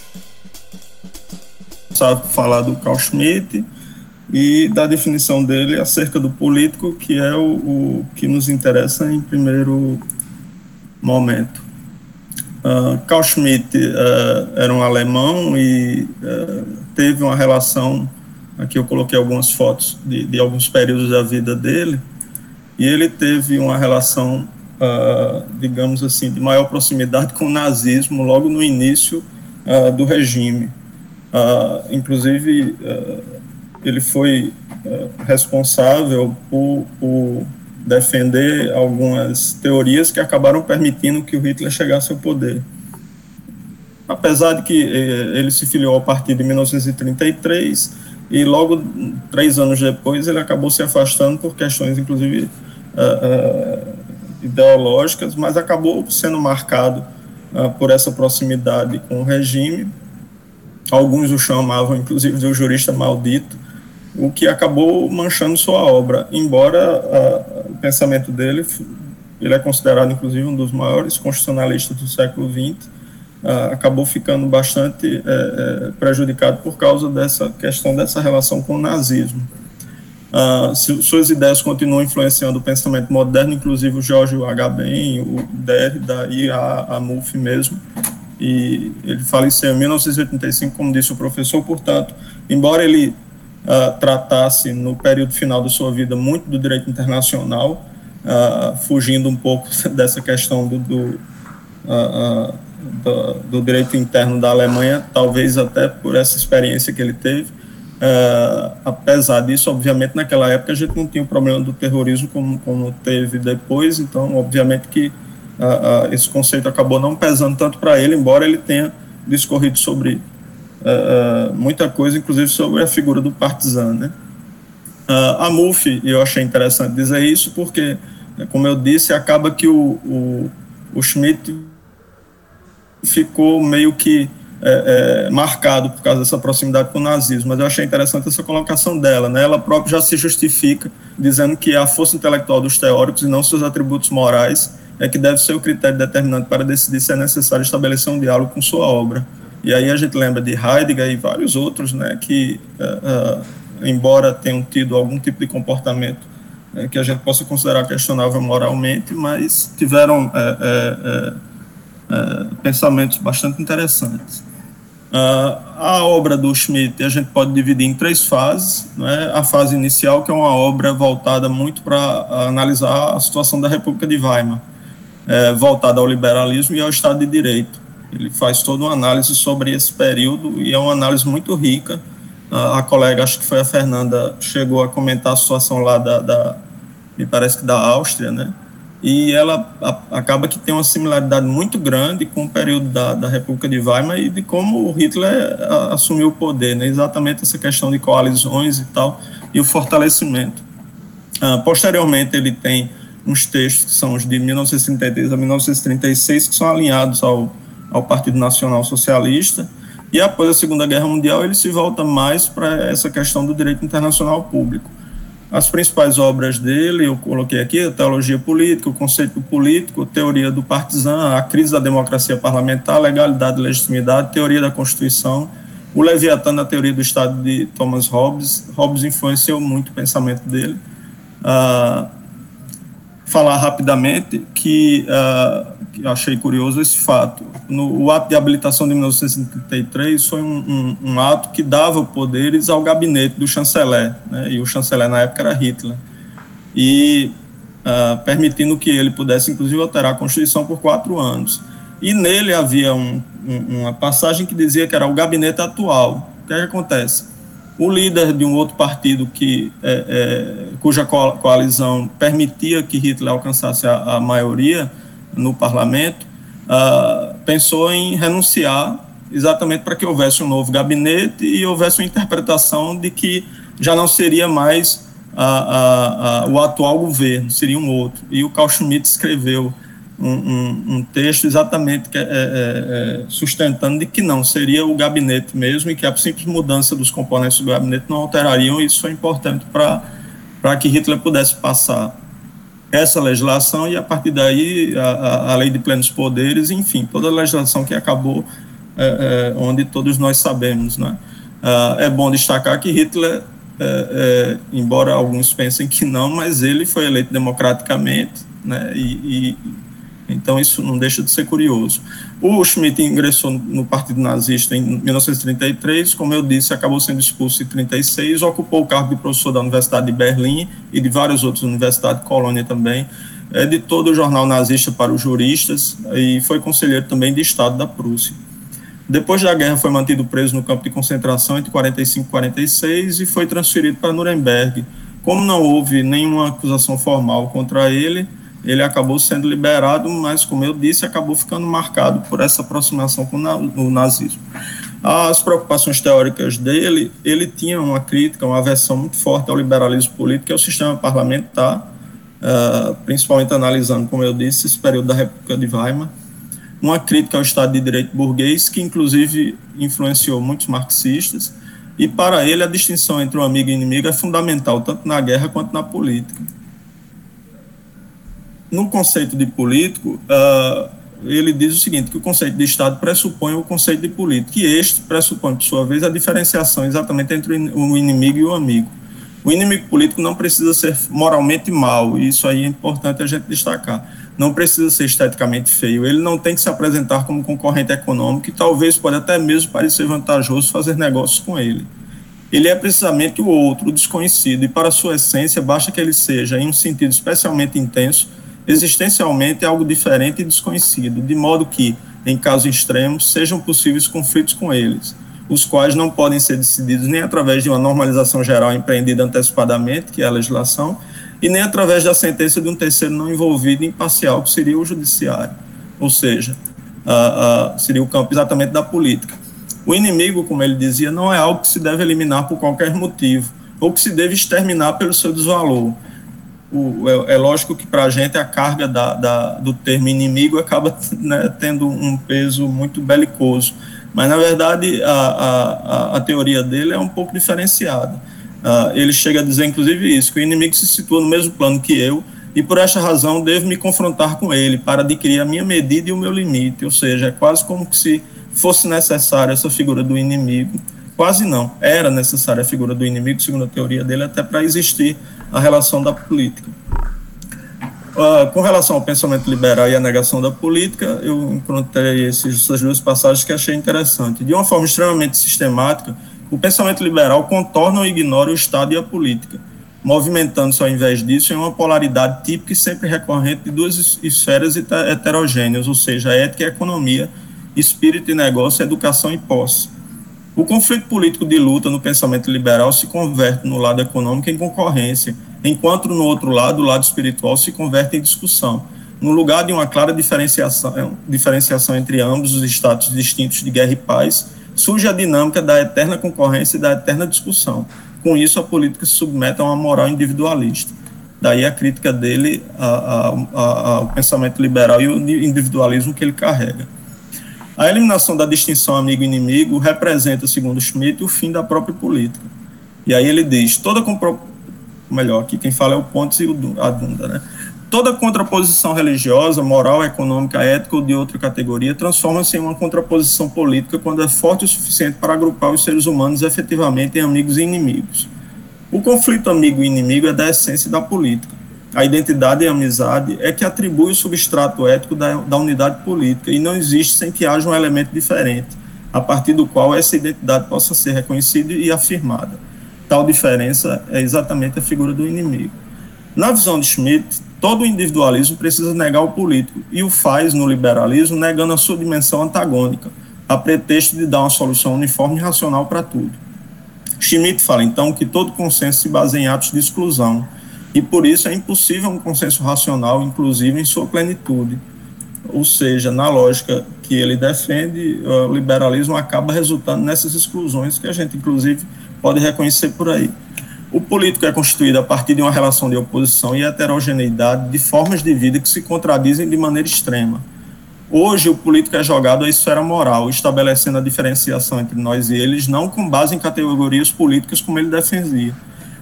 Sabe falar do Carl Schmitt, e da definição dele acerca do político, que é o, o que nos interessa em primeiro momento. Uh, Carl Schmitt uh, era um alemão e uh, teve uma relação. Aqui eu coloquei algumas fotos de, de, alguns períodos da vida dele, e ele teve uma relação uh, digamos assim, de maior proximidade com o nazismo logo no início uh, do regime. Uh, inclusive, ele foi responsável por, por, defender algumas teorias que acabaram permitindo que o Hitler chegasse ao poder. Apesar de que eh, ele se filiou ao partido em 1933 e logo três anos depois ele acabou se afastando por questões, inclusive, uh, uh, ideológicas, mas acabou sendo marcado uh, por essa proximidade com o regime. Alguns o chamavam, inclusive, de um jurista maldito, o que acabou manchando sua obra. Embora o pensamento dele, ele é considerado, inclusive, um dos maiores constitucionalistas do século XX, uh, acabou ficando bastante uh, prejudicado por causa dessa questão dessa relação com o nazismo. Uh, suas ideias continuam influenciando o pensamento moderno, inclusive o George H. Ben, o Derrida e a, a mesmo. E ele faleceu em 1985, como disse o professor, portanto, embora ele uh, tratasse no período final da sua vida muito do direito internacional, uh, fugindo um pouco dessa questão do, do, do, do direito interno da Alemanha, talvez até por essa experiência que ele teve, Uh, apesar disso, obviamente, naquela época a gente não tinha o problema do terrorismo como, como teve depois, então, obviamente, que uh, uh, esse conceito acabou não pesando tanto para ele, embora ele tenha discorrido sobre muita coisa, inclusive sobre a figura do partizan. Né? a MUF, eu achei interessante dizer isso, porque, como eu disse, acaba que o, o, o Schmidt ficou meio que é, é, marcado por causa dessa proximidade com o nazismo, mas eu achei interessante essa colocação dela. Né? Ela própria já se justifica dizendo que a força intelectual dos teóricos e não seus atributos morais é que deve ser o critério determinante para decidir se é necessário estabelecer um diálogo com sua obra. E aí a gente lembra de Heidegger e vários outros, né, que, uh, uh, embora tenham tido algum tipo de comportamento uh, que a gente possa considerar questionável moralmente, mas tiveram pensamentos bastante interessantes. Uh, a obra do Schmidt a gente pode dividir em três fases. Né? A fase inicial, que é uma obra voltada muito para analisar a situação da República de Weimar, é, voltada ao liberalismo e ao Estado de Direito. Ele faz toda uma análise sobre esse período e é uma análise muito rica. Uh, a colega, acho que foi a Fernanda, chegou a comentar a situação lá da, da me parece que da Áustria, né? E ela a, acaba que tem uma similaridade muito grande com o período da, da República de Weimar e de como Hitler a, assumiu o poder, né? exatamente essa questão de coalizões e tal, e o fortalecimento. Ah, posteriormente, ele tem uns textos que são os de 1933 a 1936, que são alinhados ao, ao Partido Nacional Socialista, e após a Segunda Guerra Mundial ele se volta mais para essa questão do direito internacional público. As principais obras dele, eu coloquei aqui, a Teologia Política, o Conceito Político, a Teoria do Partizan, a Crise da Democracia Parlamentar, Legalidade e Legitimidade, Teoria da Constituição, o Leviatã na Teoria do Estado de Thomas Hobbes. Hobbes influenciou muito o pensamento dele. Uh, falar rapidamente que, uh, que achei curioso esse fato. No, o ato de habilitação de 1933 foi um, um, um ato que dava poderes ao gabinete do chanceler, né, e o chanceler na época era Hitler, e uh, permitindo que ele pudesse, inclusive, alterar a Constituição por quatro anos. E nele havia um, uma passagem que dizia que era o gabinete atual. O que, é que acontece? o líder de um outro partido que, é, é, cuja coalizão permitia que Hitler alcançasse a, a maioria no parlamento, uh, pensou em renunciar exatamente para que houvesse um novo gabinete e houvesse uma interpretação de que já não seria mais a, a, o atual governo, seria um outro. E o Carl Schmitt escreveu um, um, um texto exatamente que, é, é, é, sustentando de que não, seria o gabinete mesmo e que a simples mudança dos componentes do gabinete não alterariam, e isso foi importante para que Hitler pudesse passar essa legislação e a partir daí a, a lei de plenos poderes, enfim, toda a legislação que acabou é, é, onde todos nós sabemos, né? Ah, é bom destacar que Hitler, é, embora alguns pensem que não, mas ele foi eleito democraticamente, né? E, e então, isso não deixa de ser curioso. O Schmidt ingressou no Partido Nazista em 1933, como eu disse, acabou sendo expulso em 1936, ocupou o cargo de professor da Universidade de Berlim e de várias outras universidades, Colônia também. editor do jornal nazista para os juristas e foi conselheiro também de Estado da Prússia. Depois da guerra foi mantido preso no campo de concentração entre 45 e 46 e foi transferido para Nuremberg. Como não houve nenhuma acusação formal contra ele, ele acabou sendo liberado, mas, como eu disse, acabou ficando marcado por essa aproximação com o nazismo. As preocupações teóricas dele, ele tinha uma crítica, uma aversão muito forte ao liberalismo político e ao sistema parlamentar, uh, principalmente analisando, como eu disse, esse período da República de Weimar, uma crítica ao Estado de Direito burguês, que inclusive influenciou muitos marxistas, e para ele a distinção entre o amigo e inimigo é fundamental, tanto na guerra quanto na política. No conceito de político, uh, ele diz o seguinte, que o conceito de Estado pressupõe o conceito de político, e este pressupõe, por sua vez, a diferenciação exatamente entre o inimigo e o amigo. O inimigo político não precisa ser moralmente mau, e isso aí é importante a gente destacar não precisa ser esteticamente feio, ele não tem que se apresentar como concorrente econômico e talvez pode até mesmo parecer vantajoso fazer negócios com ele. Ele é precisamente o outro, o desconhecido, e para sua essência basta que ele seja, em um sentido especialmente intenso, existencialmente algo diferente e desconhecido, de modo que, em casos extremos, sejam possíveis conflitos com eles, os quais não podem ser decididos nem através de uma normalização geral empreendida antecipadamente, que é a legislação, e nem através da sentença de um terceiro não envolvido imparcial, que seria o judiciário, ou seja, uh, uh, seria o campo exatamente da política. O inimigo, como ele dizia, não é algo que se deve eliminar por qualquer motivo, ou que se deve exterminar pelo seu desvalor. O, é, é, lógico que para a gente a carga da, da, do termo inimigo acaba né, tendo um peso muito belicoso, mas na verdade a, a, a teoria dele é um pouco diferenciada. Uh, ele chega a dizer, inclusive, isso, que o inimigo se situa no mesmo plano que eu, e por esta razão devo me confrontar com ele para adquirir a minha medida e o meu limite, ou seja, é quase como se fosse necessária essa figura do inimigo, quase não, era necessária a figura do inimigo, segundo a teoria dele, até para existir a relação da política. Uh, com relação ao pensamento liberal e a negação da política, eu encontrei esses, essas duas passagens que achei interessante. De uma forma extremamente sistemática, o pensamento liberal contorna ou ignora o Estado e a política, movimentando-se ao invés disso em uma polaridade típica e sempre recorrente de duas esferas heterogêneas, ou seja, ética e economia, espírito e negócio, educação e posse. O conflito político de luta no pensamento liberal se converte no lado econômico em concorrência, enquanto no outro lado, o lado espiritual, se converte em discussão. No lugar de uma clara diferenciação, diferenciação entre ambos os estados distintos de guerra e paz, surge a dinâmica da eterna concorrência e da eterna discussão. Com isso, a política se submete a uma moral individualista. Daí a crítica dele ao pensamento liberal e o individualismo que ele carrega. A eliminação da distinção amigo-inimigo representa, segundo Schmitt, o fim da própria política. E aí ele diz, toda compro... melhor, aqui quem fala é o Pontes e a Dunda, né? Toda contraposição religiosa, moral, econômica, ética ou de outra categoria transforma-se em uma contraposição política quando é forte o suficiente para agrupar os seres humanos efetivamente em amigos e inimigos. O conflito amigo e inimigo é da essência da política. A identidade e a amizade é que atribui o substrato ético da, da unidade política e não existe sem que haja um elemento diferente, a partir do qual essa identidade possa ser reconhecida e afirmada. Tal diferença é exatamente a figura do inimigo. Na visão de Schmitt, todo individualismo precisa negar o político e o faz no liberalismo negando a sua dimensão antagônica, a pretexto de dar uma solução uniforme e racional para tudo. Schmitt fala então que todo consenso se baseia em atos de exclusão e por isso é impossível um consenso racional, inclusive em sua plenitude. Ou seja, na lógica que ele defende, o liberalismo acaba resultando nessas exclusões que a gente inclusive pode reconhecer por aí. O político é constituído a partir de uma relação de oposição e heterogeneidade de formas de vida que se contradizem de maneira extrema. Hoje, o político é jogado à esfera moral, estabelecendo a diferenciação entre nós e eles, não com base em categorias políticas como ele defendia,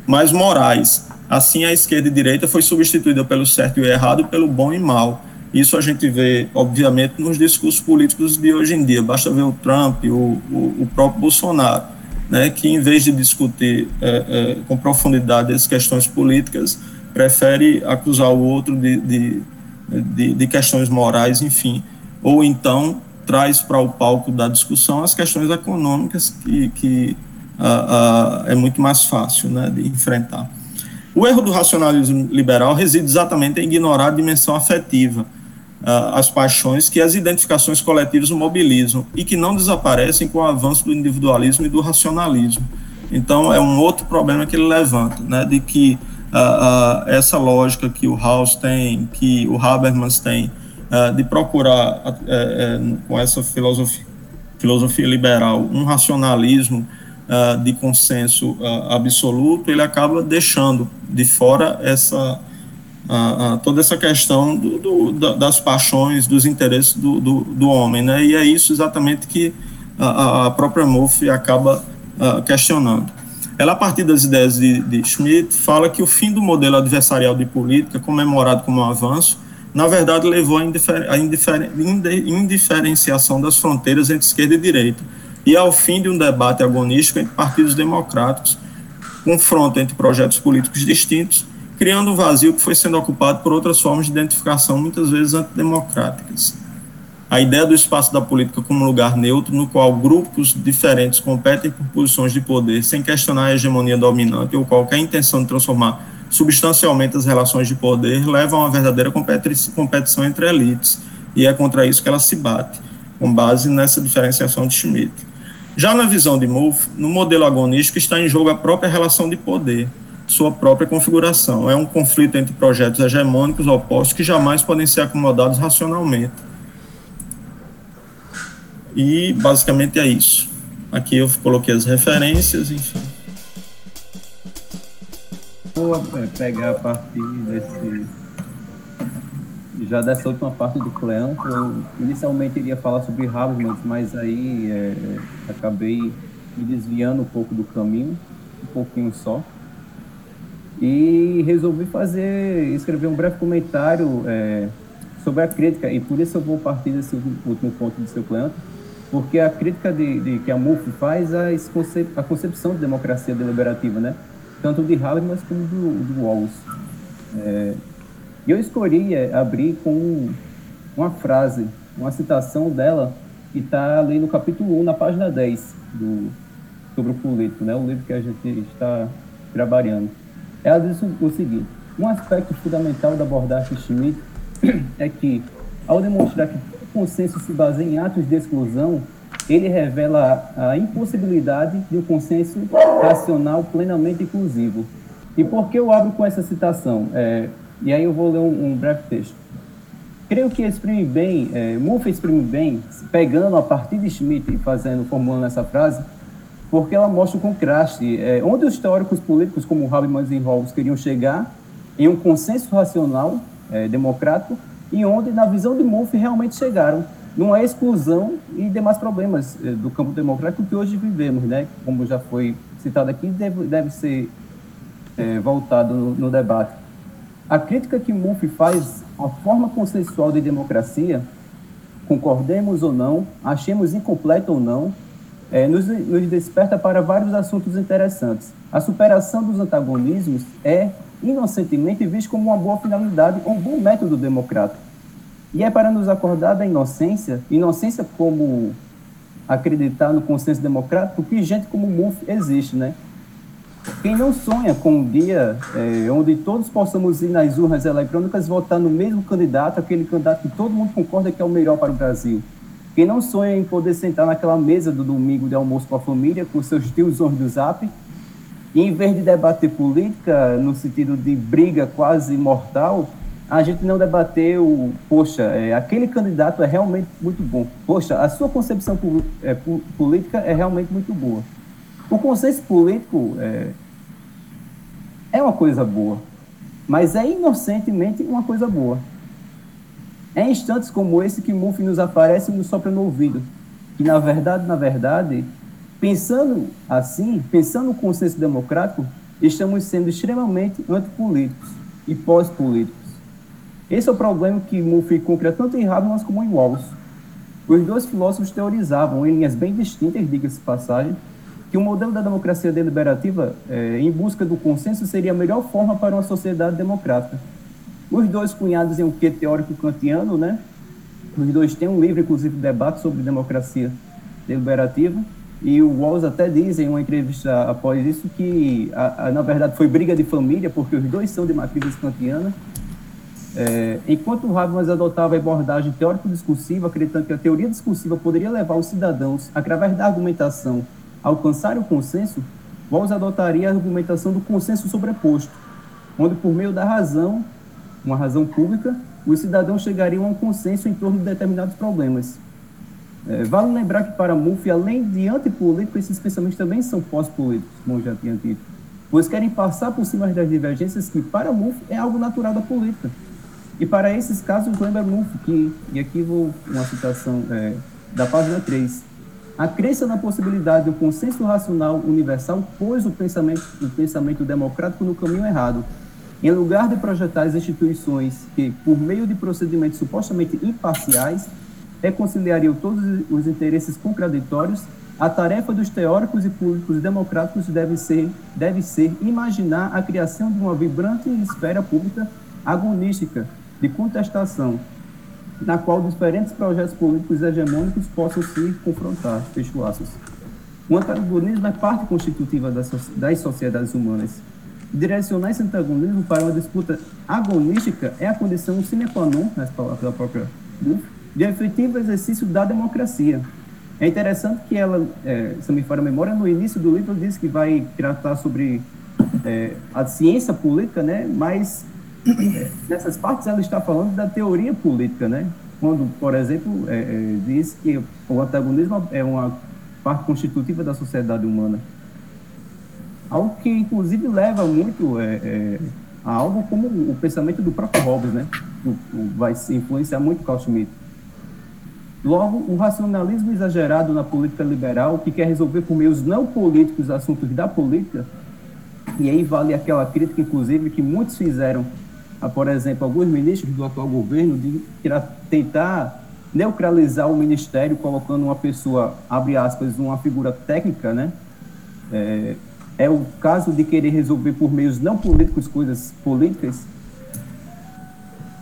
mas morais. Assim, a esquerda e a direita foi substituída pelo certo e o errado pelo bom e mal. Isso a gente vê, obviamente, nos discursos políticos de hoje em dia. Basta ver o Trump, o, o, o próprio Bolsonaro né, que em vez de discutir é, é, com profundidade as questões políticas, prefere acusar o outro de, de, de, de questões morais, enfim, ou então traz para o palco da discussão as questões econômicas que, que a, a, é muito mais fácil né, de enfrentar. O erro do racionalismo liberal reside exatamente em ignorar a dimensão afetiva, uh, as paixões que as identificações coletivas mobilizam e que não desaparecem com o avanço do individualismo e do racionalismo. Então, é um outro problema que ele levanta, né, de que uh, uh, essa lógica que o House tem, que o Habermas tem, de procurar, com essa filosofia, filosofia liberal, um racionalismo uh, de consenso uh, absoluto, ele acaba deixando de fora essa uh, toda essa questão do, do, das paixões, dos interesses do, do, homem, né? E é isso exatamente que a, a própria Moff acaba questionando. Ela, a partir das ideias de, de Schmidt, fala que o fim do modelo adversarial de política, comemorado como um avanço, na verdade levou à indifer indifer indiferenciação das fronteiras entre esquerda e direita, e ao fim de um debate agonístico entre partidos democráticos, confronto entre projetos políticos distintos, criando um vazio que foi sendo ocupado por outras formas de identificação, muitas vezes antidemocráticas. A ideia do espaço da política como lugar neutro, no qual grupos diferentes competem por posições de poder, sem questionar a hegemonia dominante ou qualquer intenção de transformar substancialmente as relações de poder, leva a uma verdadeira competição entre elites, e é contra isso que ela se bate, com base nessa diferenciação de Schmitt. Já na visão de Mouffe, no modelo agonístico está em jogo a própria relação de poder, sua própria configuração. É um conflito entre projetos hegemônicos opostos que jamais podem ser acomodados racionalmente. E basicamente é isso. Aqui eu coloquei as referências, enfim. Vou é, pegar a partir desse já dessa última parte do Cleon, eu inicialmente iria falar sobre Habermas, mas aí é, acabei me desviando um pouco do caminho, um pouquinho só. E resolvi fazer, escrever um breve comentário é, sobre a crítica, e por isso eu vou partir desse último ponto do seu Cleon, porque a crítica de, de que a MUF faz a, a concepção de democracia deliberativa, né? tanto de Habermas como do, do Walls. É, e eu escolhi é, abrir com uma frase, uma citação dela, que está ali no capítulo 1, na página 10, do, sobre o político, né, o livro que a gente está trabalhando. Ela diz o seguinte: um aspecto fundamental da abordagem Schmidt é que, ao demonstrar que o consenso se baseia em atos de exclusão, ele revela a impossibilidade de um consenso racional plenamente inclusivo. E por que eu abro com essa citação? É, e aí eu vou ler um, um breve texto. Creio que exprime bem, é, Murphy exprime bem, pegando a partir de Schmitt e fazendo, formulando essa frase, porque ela mostra o contraste, é, onde os teóricos políticos como Habermas e Rawls queriam chegar em um consenso racional é, democrático e onde, na visão de Murphy, realmente chegaram numa exclusão e demais problemas é, do campo democrático que hoje vivemos, né? Como já foi citado aqui, deve, deve ser é, voltado no, no debate. A crítica que Murphy faz à forma consensual de democracia, concordemos ou não, achemos incompleta ou não, é, nos, nos desperta para vários assuntos interessantes. A superação dos antagonismos é, inocentemente, vista como uma boa finalidade ou um bom método democrático. E é para nos acordar da inocência, inocência como acreditar no consenso democrático, que gente como Murphy existe, né? Quem não sonha com um dia é, onde todos possamos ir nas urnas eletrônicas votar no mesmo candidato, aquele candidato que todo mundo concorda que é o melhor para o Brasil? Quem não sonha em poder sentar naquela mesa do domingo de almoço com a família, com seus tios do zap, e em vez de debater política no sentido de briga quase mortal, a gente não debateu, poxa, é, aquele candidato é realmente muito bom. Poxa, a sua concepção é, política é realmente muito boa. O consenso político é, é uma coisa boa, mas é inocentemente uma coisa boa. É em instantes como esse que Murphy nos aparece e nos sopra no ouvido. Que, na verdade, na verdade, pensando assim, pensando no consenso democrático, estamos sendo extremamente antipolíticos e pós-políticos. Esse é o problema que Murphy cumpre tanto em Habermas como em Walls. Os dois filósofos teorizavam, em linhas bem distintas, diga-se passagem, que o modelo da democracia deliberativa, é, em busca do consenso, seria a melhor forma para uma sociedade democrática. Os dois cunhados em um quê teórico kantiano, né? Os dois têm um livre, inclusive, debate sobre democracia deliberativa. E o Walls até diz em uma entrevista após isso que, a, a, na verdade, foi briga de família, porque os dois são de matriz kantiana. É, enquanto Habermas adotava a abordagem teórico-discursiva, acreditando que a teoria discursiva poderia levar os cidadãos, através da argumentação, alcançar o consenso, Walls adotaria a argumentação do consenso sobreposto, onde, por meio da razão, uma razão pública, os cidadãos chegariam a um consenso em torno de determinados problemas. É, vale lembrar que para Muff, além de antipolítico, esses pensamentos também são pós-políticos, como já tinha dito, pois querem passar por cima das divergências que, para Muff, é algo natural da política. E para esses casos, lembra Muff que, e aqui vou uma citação é, da página 3, a crença na possibilidade do consenso racional universal pôs o pensamento, o pensamento democrático no caminho errado. Em lugar de projetar as instituições que, por meio de procedimentos supostamente imparciais, reconciliariam todos os interesses contraditórios, a tarefa dos teóricos e públicos democráticos deve ser, deve ser imaginar a criação de uma vibrante esfera pública agonística de contestação, na qual diferentes projetos políticos hegemônicos possam se confrontar. Fecho aspas. O antagonismo é parte constitutiva das, das sociedades humanas. Direcionar esse antagonismo para uma disputa agonística é a condição sine qua non, nas palavras da própria de efetivo exercício da democracia. É interessante que ela, é, se me for a memória, no início do livro diz que vai tratar sobre é, a ciência política, né? mas nessas partes ela está falando da teoria política, né? quando, por exemplo, é, é, diz que o antagonismo é uma parte constitutiva da sociedade humana. Algo que, inclusive, leva muito é, a algo como o pensamento do próprio Hobbes, né? vai influenciar muito Carl Schmitt Logo, o racionalismo exagerado na política liberal, que quer resolver por meios não políticos assuntos da política, e aí vale aquela crítica, inclusive, que muitos fizeram, a, por exemplo, alguns ministros do atual governo, de tentar neutralizar o ministério, colocando uma pessoa, abre aspas, uma figura técnica, né? É, é o caso de querer resolver por meios não políticos coisas políticas,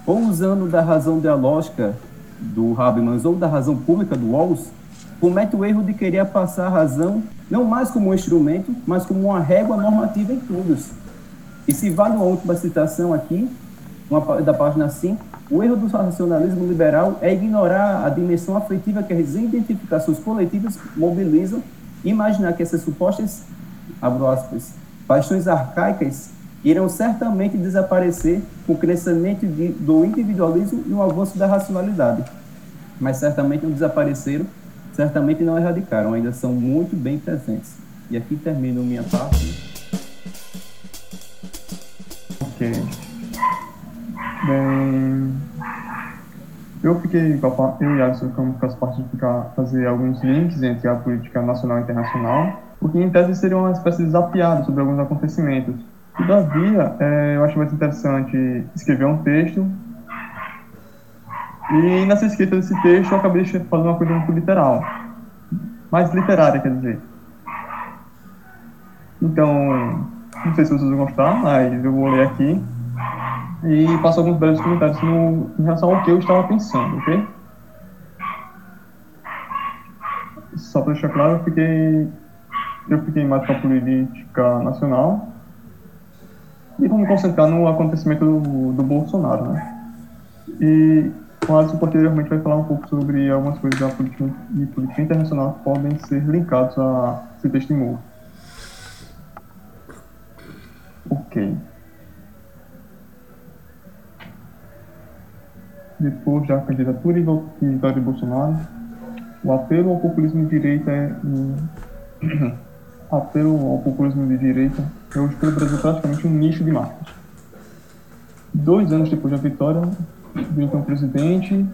ou usando da razão dialógica do Habermas ou da razão pública do Walls, comete o erro de querer passar a razão não mais como um instrumento, mas como uma régua normativa em todos. E se vale uma última citação aqui, uma, da página 5, o erro do racionalismo liberal é ignorar a dimensão afetiva que as identificações coletivas mobilizam e imaginar que essas supostas, abro aspas, paixões arcaicas irão certamente desaparecer com o crescimento de, do individualismo e o avanço da racionalidade. Mas certamente não desapareceram, certamente não erradicaram, ainda são muito bem presentes. E aqui termino minha parte. Ok. Bem, eu fiquei, eu e Alisson ficamos com as partes de ficar, fazer alguns links entre a política nacional e internacional, porque em tese seria uma espécie de desafiado sobre alguns acontecimentos Todavia, é, eu acho mais interessante escrever um texto. E nessa escrita desse texto eu acabei fazendo uma coisa muito literal. Mais literária, quer dizer. Então, não sei se vocês vão gostar, mas eu vou ler aqui. E passo alguns breves comentários no, em relação ao que eu estava pensando, ok? Só para deixar claro, eu fiquei, eu fiquei mais com a política nacional e vamos concentrar no acontecimento do, do Bolsonaro, né? E o Alisson posteriormente vai falar um pouco sobre algumas coisas da política política internacional que podem ser linkados a esse testemunho. Ok. Depois da candidatura de Bolsonaro, o apelo ao populismo de direita é um apelo ao populismo de direita é hoje pelo Brasil praticamente um nicho de marketing. Dois anos depois da vitória do então presidente,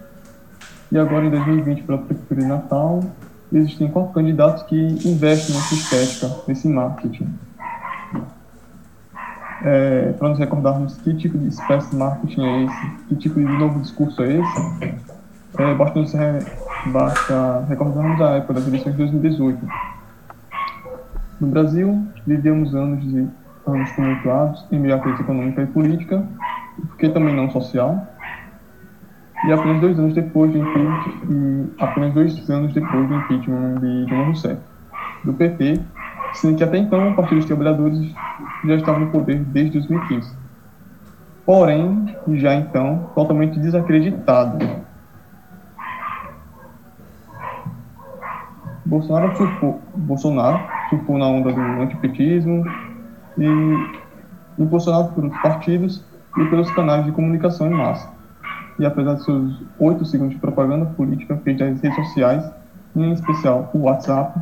e agora em 2020 pela Prefeitura de Natal, existem quatro candidatos que investem nessa estética, nesse marketing. É, para nos recordarmos que tipo de espécie de marketing é esse, que tipo de novo discurso é esse, é, basta, nos re, basta recordarmos a época das eleições de 2018 no Brasil, vivemos anos de anos tumultuados em meio à crise econômica e política, porque também não social. E apenas dois anos depois do impeachment, e apenas dois anos depois do impeachment de Dilma Rousseff. do PT, sendo que até então o Partido dos Trabalhadores já estava no poder desde 2015. Porém, já então, totalmente desacreditado. Bolsonaro surfou, Bolsonaro surfou na onda do antipetismo e impulsionado outros partidos e pelos canais de comunicação em massa. E apesar de seus oito segundos de propaganda política feita nas redes sociais, em especial o WhatsApp,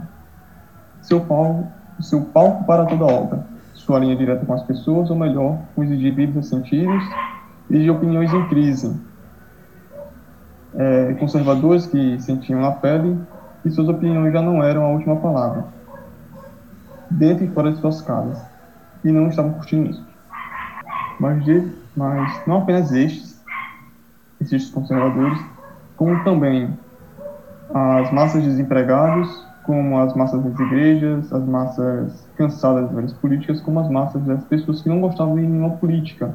seu palco, seu palco para toda obra, sua linha direta com as pessoas, ou melhor, com os indivíduos sentidos e de opiniões em crise. É, conservadores que sentiam na pele que suas opiniões já não eram a última palavra, dentro e fora de suas casas, e não estavam curtindo isso. Mas, de, mas não apenas estes, estes conservadores, como também as massas de desempregados, como as massas das igrejas, as massas cansadas das várias políticas, como as massas das pessoas que não gostavam de nenhuma política.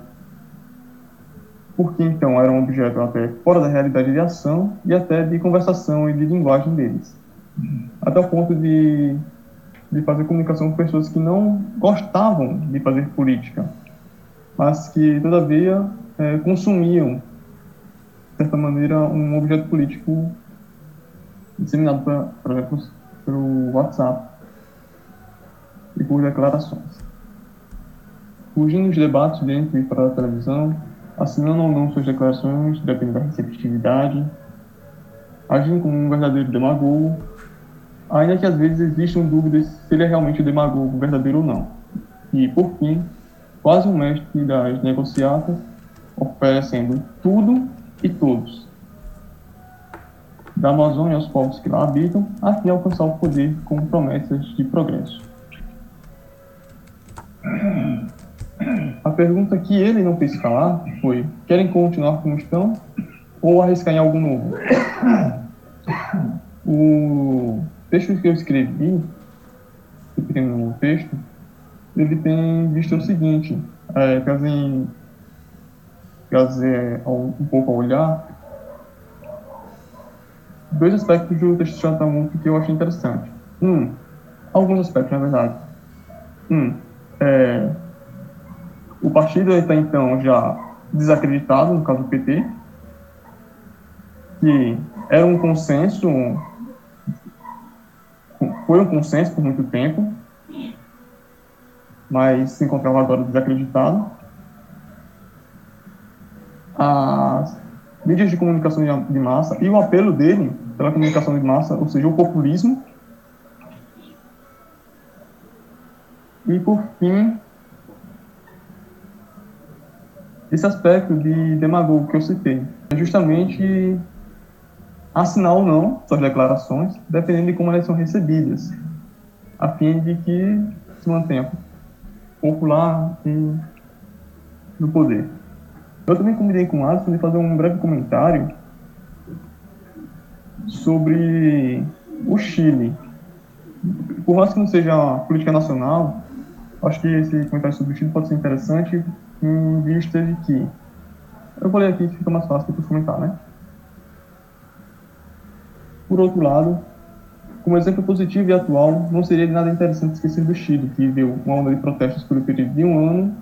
Porque então era um objeto até fora da realidade de ação e até de conversação e de linguagem deles. Até o ponto de, de fazer comunicação com pessoas que não gostavam de fazer política, mas que, todavia, é, consumiam, de certa maneira, um objeto político disseminado, por exemplo, pelo WhatsApp e por declarações. Fugindo dos debates dentro e fora da televisão, assinando ou não suas declarações, dependendo da receptividade, agindo como um verdadeiro demagogo, ainda que às vezes existam dúvidas se ele é realmente o demagogo verdadeiro ou não. E, por fim, quase um mestre das negociatas, oferecendo tudo e todos, da Amazônia aos povos que lá habitam, a fim de alcançar o poder com promessas de progresso. A pergunta que ele não fez calar foi: querem continuar como estão ou arriscar em algo novo? O texto que eu escrevi, o primeiro texto, ele tem visto o seguinte, é, trazer, trazer um pouco a olhar dois aspectos do texto de Chantamuto que eu achei interessante. Um, alguns aspectos, na verdade. Um, é, o partido está então já desacreditado, no caso do PT, que era um consenso, foi um consenso por muito tempo, mas se encontrava agora desacreditado. As mídias de comunicação de massa e o apelo dele pela comunicação de massa, ou seja, o populismo. E, por fim, esse aspecto de demagogo que eu citei, é justamente assinar ou não suas declarações, dependendo de como elas são recebidas, a fim de que se mantenha popular e no poder. Eu também combinei com o Alisson de fazer um breve comentário sobre o Chile. Por mais que não seja política nacional, acho que esse comentário sobre o Chile pode ser interessante em vista de que. Eu vou ler aqui que fica mais fácil depois comentar, né? Por outro lado, como exemplo positivo e atual, não seria de nada interessante esquecer do Chile, que viveu uma onda de protestos por um período de um ano,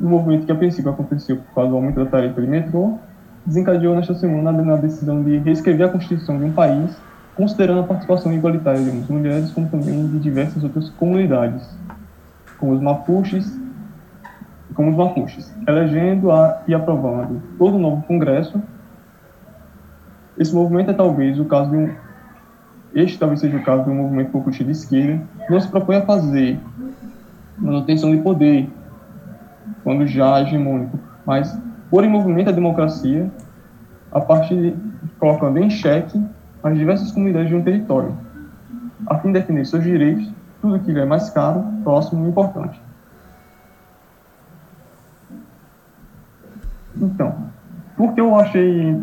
um movimento que a princípio aconteceu por causa do aumento da tarifa de metrô, desencadeou nesta semana a decisão de reescrever a Constituição de um país, considerando a participação igualitária de mulheres, como também de diversas outras comunidades, como os mapuches, como os mapuches, elegendo a, e aprovando todo o novo Congresso. Esse movimento é talvez o caso de um este talvez seja o caso de um movimento populista de esquerda, que não se propõe a fazer manutenção de poder, quando já hegemônico, mas pôr em movimento a democracia a partir de colocando em xeque as diversas comunidades de um território, a fim de defender seus direitos, tudo que lhe é mais caro, próximo e importante. Então, por que eu achei,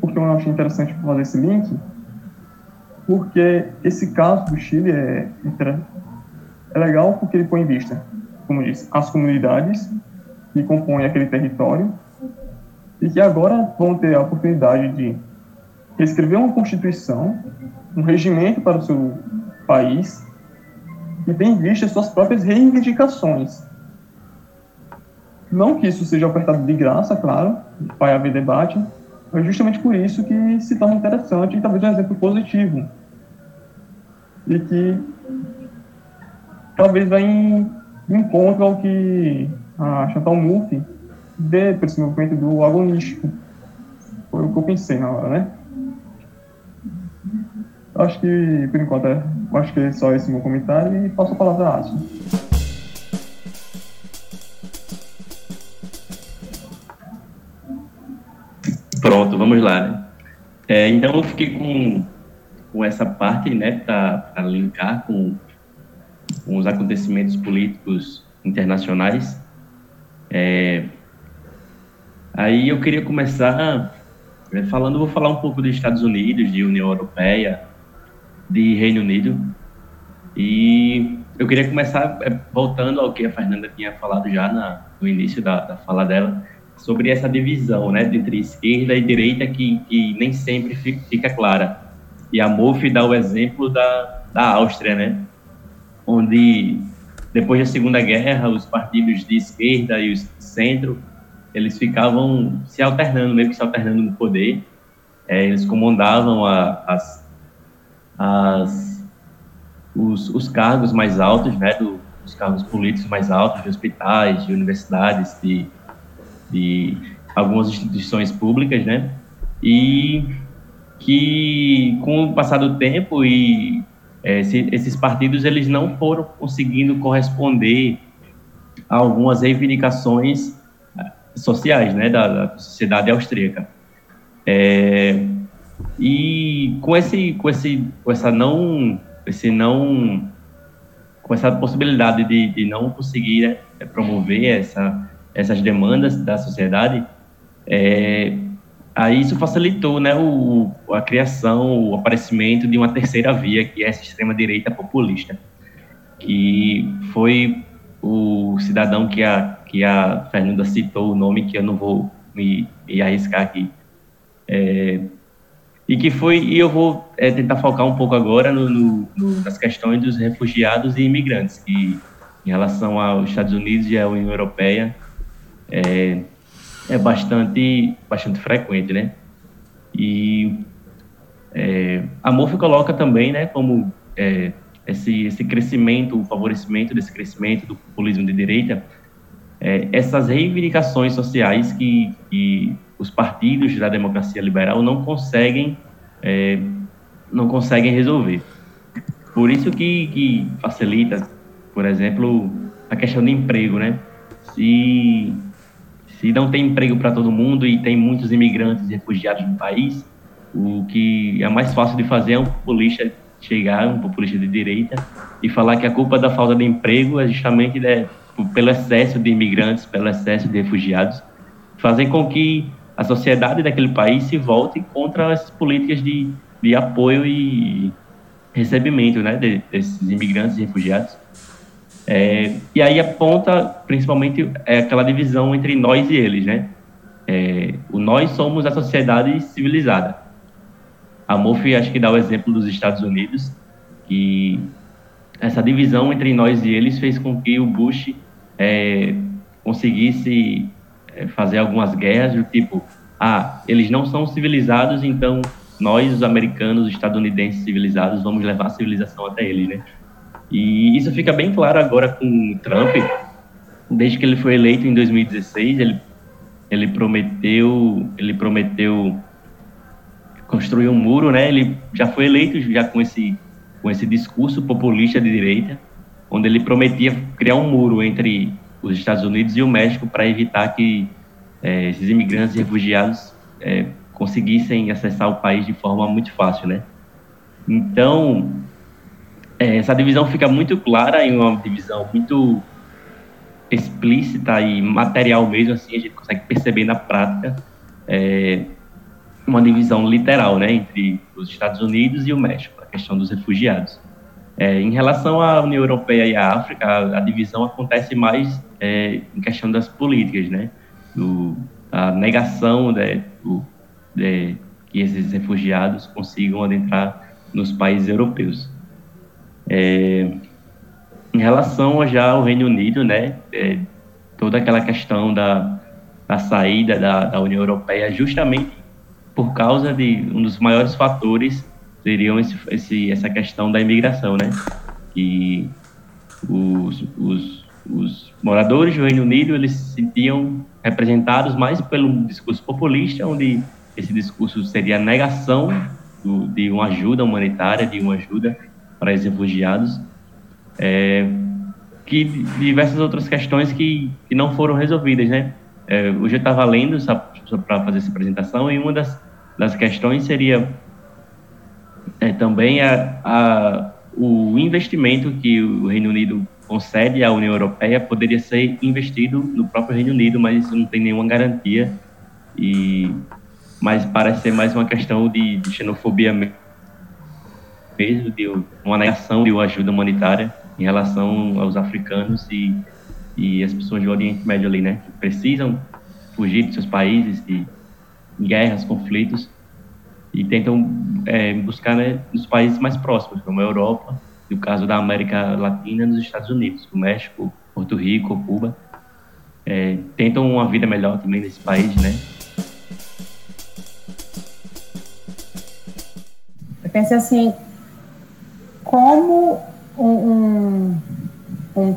por que eu achei interessante fazer esse link? Porque esse caso do Chile é, é legal porque ele põe em vista, como disse, as comunidades que compõem aquele território e que agora vão ter a oportunidade de escrever uma constituição, um regimento para o seu país, e tem em vista suas próprias reivindicações. Não que isso seja ofertado de graça, claro, vai haver debate, mas justamente por isso que se torna interessante e talvez um exemplo positivo. E que talvez vai ao que a Chantal Mouffe vê por esse movimento do agonístico. Foi o que eu pensei na hora, né? Acho que, por enquanto, é, acho que é só esse meu comentário e passo a palavra a Alisson. Pronto, vamos lá. Né? É, então, eu fiquei com, com essa parte, né, para linkar com, com os acontecimentos políticos internacionais. É, aí eu queria começar é, falando, vou falar um pouco dos Estados Unidos, de União Europeia, de Reino Unido. E eu queria começar é, voltando ao que a Fernanda tinha falado já na, no início da, da fala dela, sobre essa divisão né, entre esquerda e direita que, que nem sempre fica, fica clara. E a MOF dá o exemplo da, da Áustria, né, onde depois da Segunda Guerra os partidos de esquerda e os centro eles ficavam se alternando, meio que se alternando no poder. É, eles comandavam a, as as, os, os cargos mais altos, né, do, os cargos políticos mais altos de hospitais, de universidades, de, de algumas instituições públicas, né, e que com o passar do tempo e é, se, esses partidos eles não foram conseguindo corresponder a algumas reivindicações sociais, né, da, da sociedade austríaca. É, e com esse, com esse, com essa não, esse não, com essa possibilidade de, de não conseguir é, promover essa, essas demandas da sociedade, é, aí isso facilitou, né, o, a criação, o aparecimento de uma terceira via que é essa extrema direita populista, que foi o cidadão que a que a Fernanda citou o nome que eu não vou me, me arriscar aqui. É, e que foi e eu vou é, tentar focar um pouco agora no, no, nas questões dos refugiados e imigrantes que em relação aos Estados Unidos e à União Europeia é, é bastante bastante frequente né e é, a MOF coloca também né como é, esse esse crescimento o favorecimento desse crescimento do populismo de direita é, essas reivindicações sociais que, que os partidos da democracia liberal não conseguem é, não conseguem resolver. Por isso que, que facilita, por exemplo, a questão do emprego, né? Se, se não tem emprego para todo mundo e tem muitos imigrantes e refugiados no país, o que é mais fácil de fazer é um populista chegar, um populista de direita, e falar que a culpa da falta de emprego é justamente né, pelo excesso de imigrantes, pelo excesso de refugiados, fazer com que a sociedade daquele país se volte contra essas políticas de, de apoio e recebimento né, de, desses imigrantes e refugiados. É, e aí aponta principalmente é, aquela divisão entre nós e eles, né? É, o nós somos a sociedade civilizada. A MOF acho que dá o exemplo dos Estados Unidos, que essa divisão entre nós e eles fez com que o Bush é, conseguisse é, fazer algumas guerras do tipo, ah, eles não são civilizados, então nós, os americanos, os estadunidenses civilizados, vamos levar a civilização até eles, né? E isso fica bem claro agora com o Trump, desde que ele foi eleito em 2016, ele, ele prometeu, ele prometeu construir um muro, né? Ele já foi eleito já com esse com esse discurso populista de direita, onde ele prometia criar um muro entre os Estados Unidos e o México para evitar que é, esses imigrantes e refugiados é, conseguissem acessar o país de forma muito fácil, né? Então, é, essa divisão fica muito clara em uma divisão muito explícita e material mesmo, assim, a gente consegue perceber na prática é, uma divisão literal, né, entre os Estados Unidos e o México, a questão dos refugiados. É, em relação à União Europeia e à África, a, a divisão acontece mais é, em questão das políticas, né? Do, a negação de, do, de, que esses refugiados consigam adentrar nos países europeus. É, relação já ao Reino Unido, né, é, toda aquela questão da, da saída da, da União Europeia, justamente por causa de um dos maiores fatores seriam esse, esse, essa questão da imigração, né? Que os, os, os moradores do Reino Unido eles se sentiam representados mais pelo discurso populista, onde esse discurso seria a negação do, de uma ajuda humanitária, de uma ajuda para os refugiados, é, que diversas outras questões que, que não foram resolvidas, né? É, hoje eu estava lendo para fazer essa apresentação e uma das, das questões seria é, também a, a, o investimento que o Reino Unido concede à União Europeia poderia ser investido no próprio Reino Unido, mas isso não tem nenhuma garantia e mas parece ser mais uma questão de, de xenofobia mesmo, de uma negação de ajuda humanitária em relação aos africanos e, e as pessoas do Oriente Médio ali, né, que precisam fugir de seus países de guerras, conflitos e tentam é, buscar né, nos países mais próximos, como a Europa, no caso da América Latina, nos Estados Unidos, o México, Porto Rico, Cuba, é, tentam uma vida melhor também nesse país, né? Eu pensei assim, como um, um, um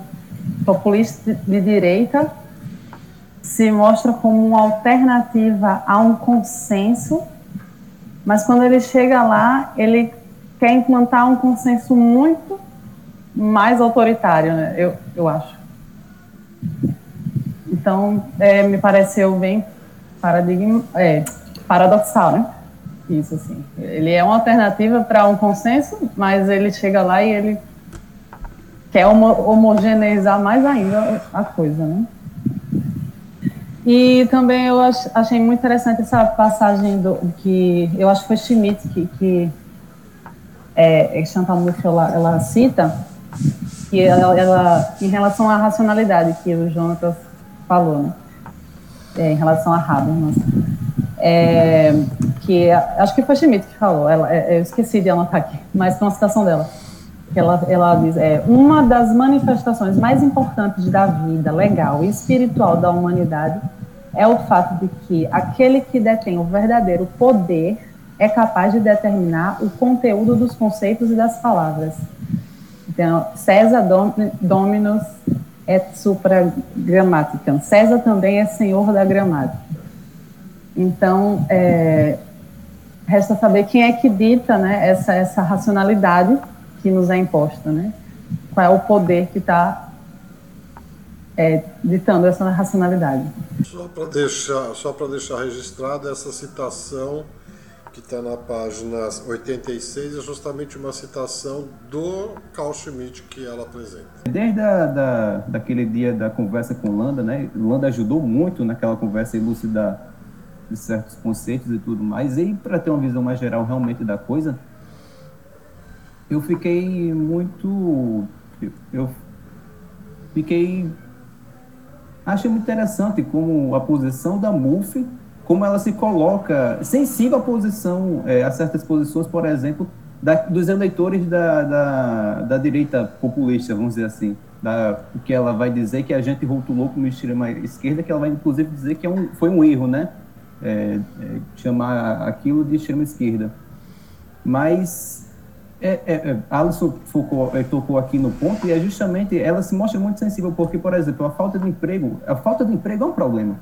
populista de direita se mostra como uma alternativa a um consenso mas quando ele chega lá, ele quer implantar um consenso muito mais autoritário, né? eu, eu acho. Então, é, me pareceu bem paradigma, é, paradoxal, né? Isso, assim. Ele é uma alternativa para um consenso, mas ele chega lá e ele quer homo homogeneizar mais ainda a coisa, né? E também eu achei muito interessante essa passagem do que eu acho que foi Schmidt que, que é, Chantal Mouffe ela, ela cita, que ela, ela, em relação à racionalidade que o Jonathan falou, né? É, em relação a Habermas, é, que acho que foi Schmidt que falou, ela, é, eu esqueci de anotar aqui, mas foi uma citação dela. Ela, ela diz: é, uma das manifestações mais importantes da vida legal e espiritual da humanidade é o fato de que aquele que detém o verdadeiro poder é capaz de determinar o conteúdo dos conceitos e das palavras. Então, César Dominus et supra grammaticam. César também é senhor da gramática. Então, é, resta saber quem é que dita né, essa, essa racionalidade que nos é imposta, né? Qual é o poder que está é, ditando essa racionalidade. Só para deixar, só para deixar registrada essa citação que está na página 86 é justamente uma citação do Carl Schmitt que ela apresenta. Desde a, da, daquele dia da conversa com Landa, né? Landa ajudou muito naquela conversa elucidar de certos conceitos e tudo mais. E para ter uma visão mais geral realmente da coisa, eu fiquei muito, eu fiquei Acho muito interessante como a posição da MUF, como ela se coloca sensível à posição, é, a certas posições, por exemplo, da, dos eleitores da, da, da, direita populista, vamos dizer assim. Da, que ela vai dizer que a gente rotulou como extrema esquerda, que ela vai inclusive dizer que é um, foi um erro, né? É, é, chamar aquilo de extrema esquerda. Mas é, é, é, Alisson Foucault é, tocou aqui no ponto e é justamente ela se mostra muito sensível porque, por exemplo, a falta de emprego, a falta de emprego é um problema.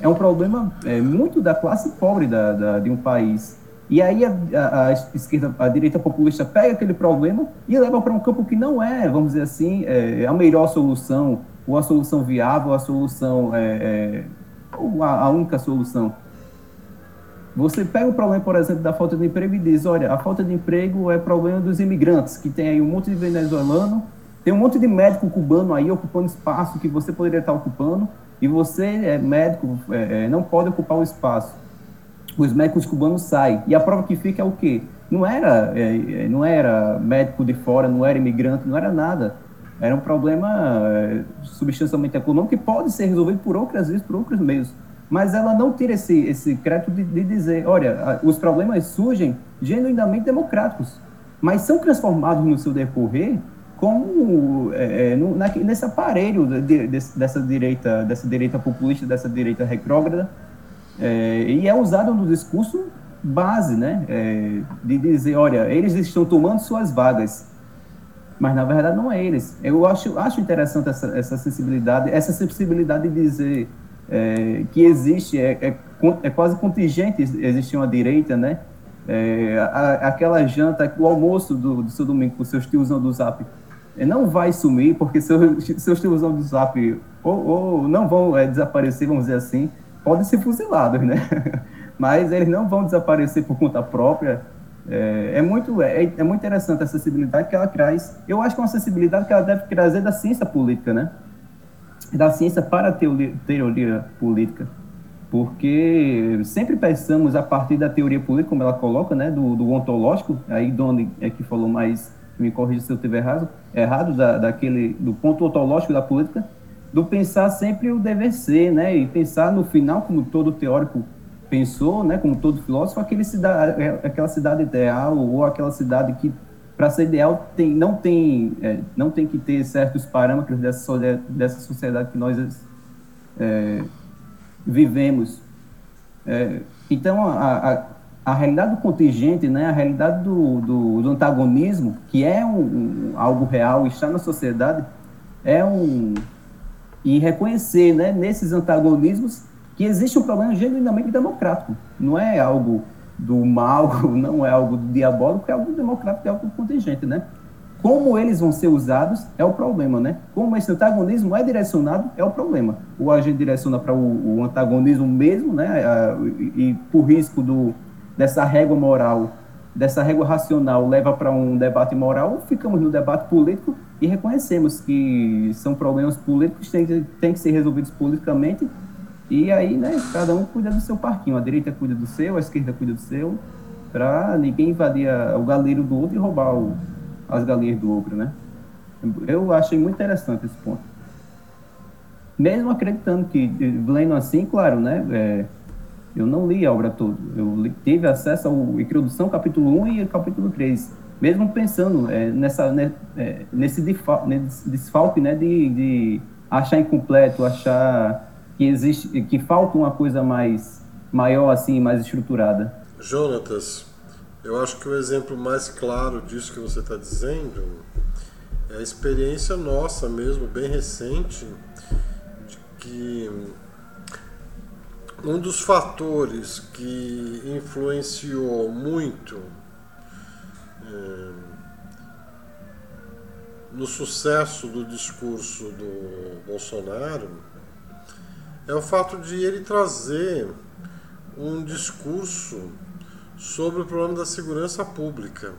É um problema é, muito da classe pobre da, da, de um país. E aí a, a, a, esquerda, a direita populista pega aquele problema e leva para um campo que não é, vamos dizer assim, é, a melhor solução, ou a solução viável, a solução, é, a, única solução. Você pega o problema, por exemplo, da falta de emprego e diz, olha, a falta de emprego é problema dos imigrantes, que tem aí um monte de venezuelano, tem um monte de médico cubano aí ocupando espaço que você poderia estar ocupando, e você, é médico, é, é, não pode ocupar o espaço. Os médicos cubanos saem. E a prova que fica é o quê? Não era, é, é não era médico de fora, não era imigrante, não era nada. Era um problema é, substancialmente econômico que pode ser resolvido por outras vezes, por outros meios. Mas ela não tira esse, esse crédito de, de dizer, olha, os problemas surgem genuinamente democráticos, mas são transformados no seu decorrer como é no, na, nesse aparelho de, de, dessa direita, dessa direita populista, dessa direita retrógrada, é, e é usado no discurso base, né, é, de dizer, olha, eles estão tomando suas vagas, mas na verdade não é eles. Eu acho, acho interessante essa, essa sensibilidade, essa sensibilidade de dizer é, que existe, é, é, é, quase contingente existir uma direita, né? É, a, aquela janta, o almoço do, do seu domingo com seus tiozão do Zap é, não vai sumir, porque seus, seus tiozão do Zap ou, ou não vão é, desaparecer, vamos dizer assim, podem ser fuzilados, né? Mas eles não vão desaparecer por conta própria, é, é, muito, é, é muito interessante a acessibilidade que ela traz. Eu acho que é uma acessibilidade que ela deve trazer da ciência política, né? Da ciência para a teoria, teoria política. Porque sempre pensamos a partir da teoria política, como ela coloca, né? Do, do ontológico, aí Doni é que falou mais, me corrija se eu estiver errado, errado da, daquele, do ponto ontológico da política, do pensar sempre o dever ser, né? E pensar no final, como todo teórico pensou, né, como todo filósofo, aquele cidade, aquela cidade ideal ou aquela cidade que para ser ideal tem, não tem é, não tem que ter certos parâmetros dessa dessa sociedade que nós é, vivemos. É, então a, a, a, realidade do contingente, né, a realidade do, do, do antagonismo, que é um, um, algo real, está na sociedade, é um e reconhecer, né, nesses antagonismos que existe um problema genuinamente democrático. Não é algo do mal, não é algo diabólico, é algo democrático, é algo contingente, né? Como eles vão ser usados é o problema, né? Como esse antagonismo é direcionado é o problema. Ou a gente direciona para o, o, antagonismo mesmo, né? e, e por risco do, dessa régua moral, dessa régua racional leva para um debate moral, ou ficamos no debate político e reconhecemos que são problemas políticos que têm, têm que ser resolvidos politicamente e aí, né, cada um cuida do seu parquinho. A direita cuida do seu, a esquerda cuida do seu, para ninguém invadir o galeiro do outro e roubar o, as galinhas do outro, né? Eu achei muito interessante esse ponto. Mesmo acreditando que, lendo assim, claro, né, é, eu não li a obra toda. Eu tive acesso ao Introdução, capítulo 1 e capítulo 3. Mesmo pensando é, nessa, né, é, nesse, desfalque né, de, de achar incompleto, achar que existe, que falta uma coisa mais maior assim, mais estruturada. Jonatas, eu acho que o exemplo mais claro disso que você está dizendo é a experiência nossa mesmo, bem recente, de que um dos fatores que influenciou muito é, no sucesso do discurso do Bolsonaro é o fato de ele trazer um discurso sobre o problema da segurança pública.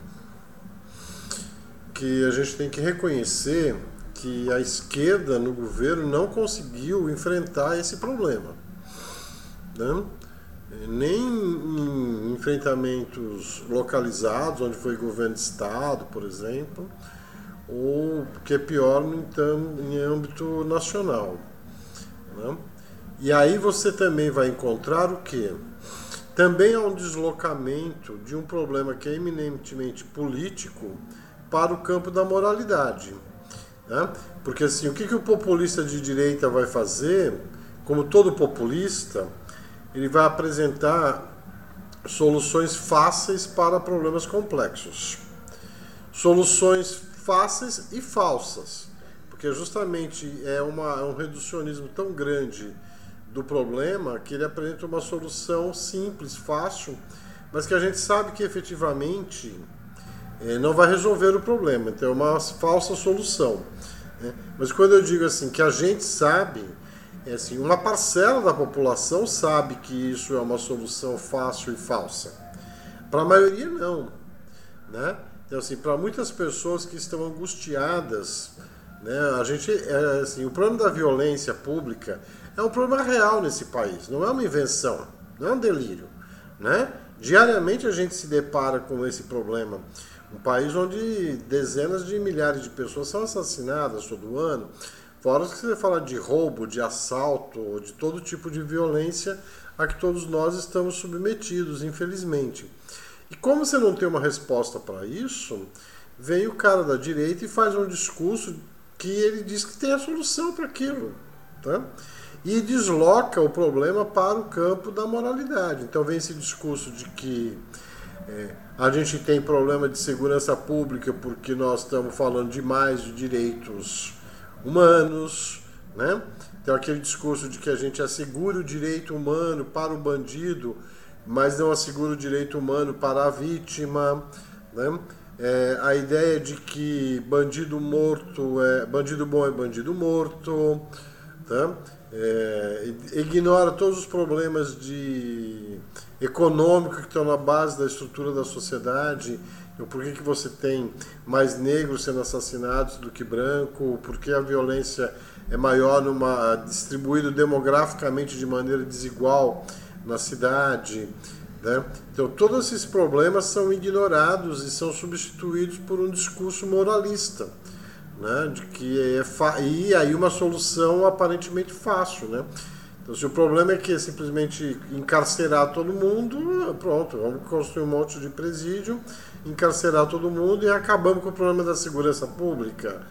Que a gente tem que reconhecer que a esquerda no governo não conseguiu enfrentar esse problema. Né? Nem em enfrentamentos localizados, onde foi governo de Estado, por exemplo, ou, que é pior, então, em âmbito nacional. Né? E aí você também vai encontrar o que? Também há um deslocamento de um problema que é eminentemente político para o campo da moralidade. Né? Porque assim, o que, que o populista de direita vai fazer? Como todo populista, ele vai apresentar soluções fáceis para problemas complexos. Soluções fáceis e falsas, porque justamente é, uma, é um reducionismo tão grande do problema que ele apresenta uma solução simples, fácil, mas que a gente sabe que efetivamente é, não vai resolver o problema. Então é uma falsa solução. Né? Mas quando eu digo assim que a gente sabe, é assim, uma parcela da população sabe que isso é uma solução fácil e falsa. Para a maioria não, né? Então assim, para muitas pessoas que estão angustiadas, né? A gente, é, assim, o problema da violência pública é um problema real nesse país, não é uma invenção, não é um delírio. Né? Diariamente a gente se depara com esse problema. Um país onde dezenas de milhares de pessoas são assassinadas todo ano, fora que você fala de roubo, de assalto, de todo tipo de violência a que todos nós estamos submetidos, infelizmente. E como você não tem uma resposta para isso, vem o cara da direita e faz um discurso que ele diz que tem a solução para aquilo. Tá? E desloca o problema para o campo da moralidade. Então vem esse discurso de que é, a gente tem problema de segurança pública porque nós estamos falando demais de direitos humanos, né? Então aquele discurso de que a gente assegura o direito humano para o bandido, mas não assegura o direito humano para a vítima, né? É, a ideia de que bandido morto é bandido bom é bandido morto, tá? É, ignora todos os problemas de econômico que estão na base da estrutura da sociedade. Por que, que você tem mais negros sendo assassinados do que branco? Por que a violência é maior numa distribuído demograficamente de maneira desigual na cidade? Né? Então, todos esses problemas são ignorados e são substituídos por um discurso moralista, né? de que é e aí uma solução aparentemente fácil, né? Então, se o problema é que é simplesmente encarcerar todo mundo, pronto, vamos construir um monte de presídio, encarcerar todo mundo e acabamos com o problema da segurança pública,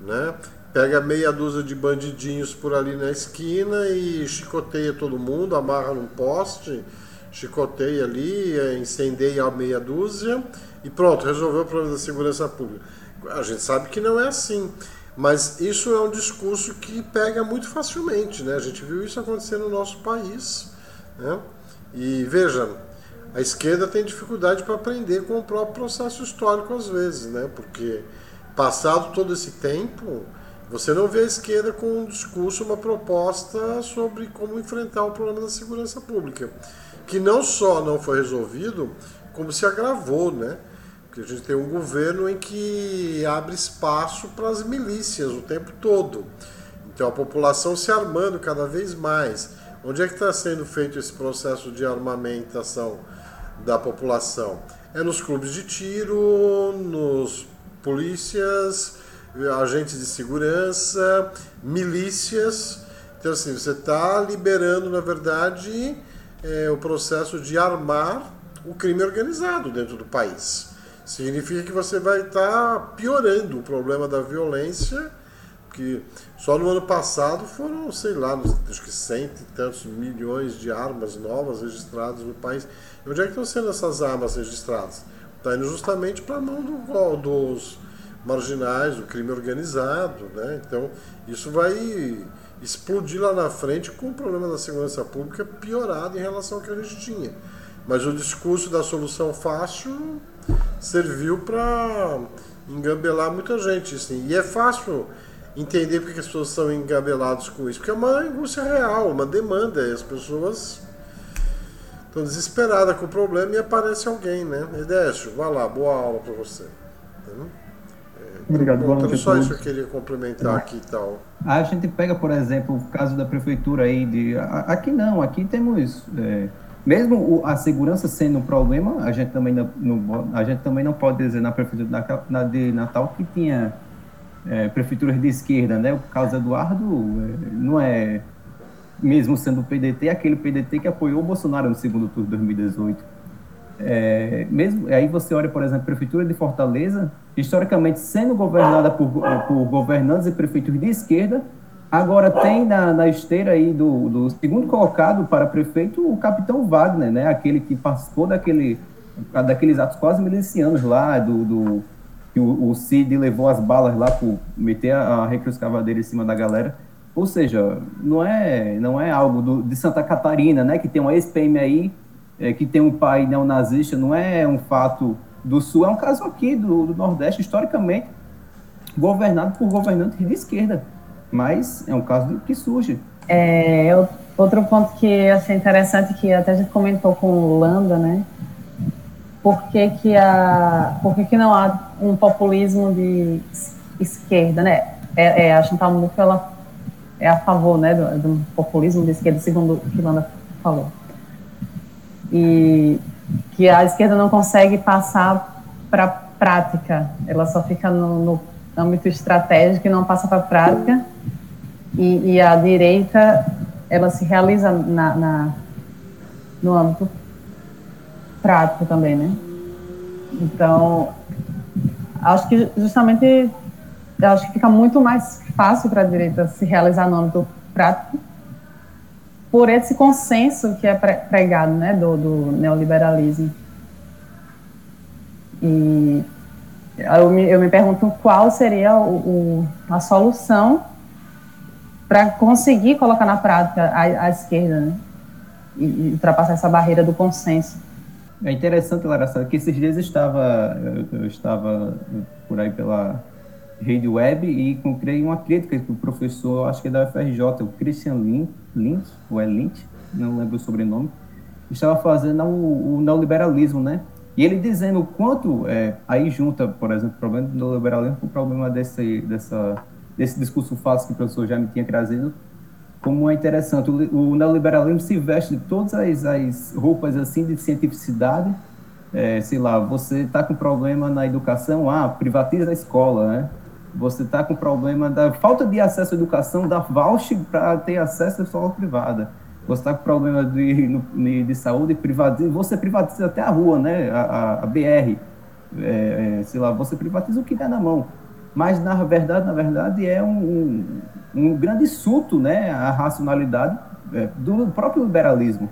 né? Pega meia dúzia de bandidinhos por ali na esquina e chicoteia todo mundo, amarra num poste, chicoteia ali, incendeia a meia dúzia e pronto, resolveu o problema da segurança pública. A gente sabe que não é assim. Mas isso é um discurso que pega muito facilmente, né? A gente viu isso acontecer no nosso país, né? E veja, a esquerda tem dificuldade para aprender com o próprio processo histórico às vezes, né? Porque passado todo esse tempo, você não vê a esquerda com um discurso, uma proposta sobre como enfrentar o problema da segurança pública, que não só não foi resolvido, como se agravou, né? A gente tem um governo em que abre espaço para as milícias o tempo todo. Então a população se armando cada vez mais. Onde é que está sendo feito esse processo de armamentação da população? É nos clubes de tiro, nos polícias, agentes de segurança, milícias. Então assim, você está liberando, na verdade, é, o processo de armar o crime organizado dentro do país. Significa que você vai estar tá piorando o problema da violência, que só no ano passado foram, sei lá, acho que cento e tantos milhões de armas novas registradas no país. E onde é que estão sendo essas armas registradas? Está indo justamente para a mão do, dos marginais, do crime organizado. Né? Então, isso vai explodir lá na frente com o problema da segurança pública piorado em relação ao que a gente tinha. Mas o discurso da solução fácil serviu para engambelar muita gente. Assim. E é fácil entender porque as pessoas são engabeladas com isso, porque é uma angústia real, uma demanda. E as pessoas estão desesperadas com o problema e aparece alguém, né? Edécio, vai lá, boa aula para você. Tá Obrigado, bom, então, só isso eu queria complementar aqui e tal. A gente pega, por exemplo, o caso da prefeitura aí de. Aqui não, aqui temos. É mesmo a segurança sendo um problema, a gente também não, a gente também não pode dizer na prefeitura de Natal que tinha é, prefeituras de esquerda, né? O Carlos Eduardo é, não é, mesmo sendo PDT, aquele PDT que apoiou o Bolsonaro no segundo turno de 2018. É, mesmo aí você olha, por exemplo, a prefeitura de Fortaleza, historicamente sendo governada por, por governantes e prefeitos de esquerda, Agora tem na, na esteira aí do, do, segundo colocado para prefeito o capitão Wagner, né? Aquele que participou daquele, daqueles atos quase milicianos lá, do, do que o, o Cid levou as balas lá por meter a, a recruscavadeira em cima da galera. Ou seja, não é, não é algo do, de Santa Catarina, né? Que tem uma ex-PM aí, é, que tem um pai neonazista, não é um fato do Sul, é um caso aqui do, do Nordeste, historicamente, governado por governantes de esquerda mas é um caso que surge. É, outro ponto que achei interessante, que até a gente comentou com o Landa, né? Por que, que, a, por que, que não há um populismo de esquerda, né? É, é a Chantal Mouffe, ela é a favor né, do, do populismo de esquerda, segundo o que Landa falou. E que a esquerda não consegue passar para prática, ela só fica no, no âmbito estratégico e não passa para prática. E, e, a direita, ela se realiza na, na, no âmbito prático também, né? Então, acho que justamente acho que fica muito mais fácil para a direita se realizar no âmbito prático por esse consenso que é pregado né, do, do neoliberalismo. E eu me, eu me pergunto qual seria o, o, a solução para conseguir colocar na prática a, a esquerda né, e, e ultrapassar essa barreira do consenso. É interessante, Lara, que esses dias eu estava, eu, eu estava por aí pela rede web e encontrei uma crítica que o professor, acho que é da UFRJ, o Christian Lynch ou é Lynch, não lembro o sobrenome, estava fazendo o, o neoliberalismo, né? E ele dizendo o quanto, é, aí junta, por exemplo, o problema do neoliberalismo com o problema desse, dessa, desse discurso falso que o professor já me tinha trazido, como é interessante. O, o neoliberalismo se veste de todas as, as roupas assim de cientificidade, é, sei lá, você está com problema na educação, ah, privatiza a escola, né? Você está com problema da falta de acesso à educação, da voucher para ter acesso à escola privada. Você está com problema de, de saúde, privatiza, você privatiza até a rua, né? A, a, a BR, é, é, sei lá, você privatiza o que dá na mão. Mas, na verdade, na verdade, é um, um, um grande insulto né, à racionalidade é, do próprio liberalismo.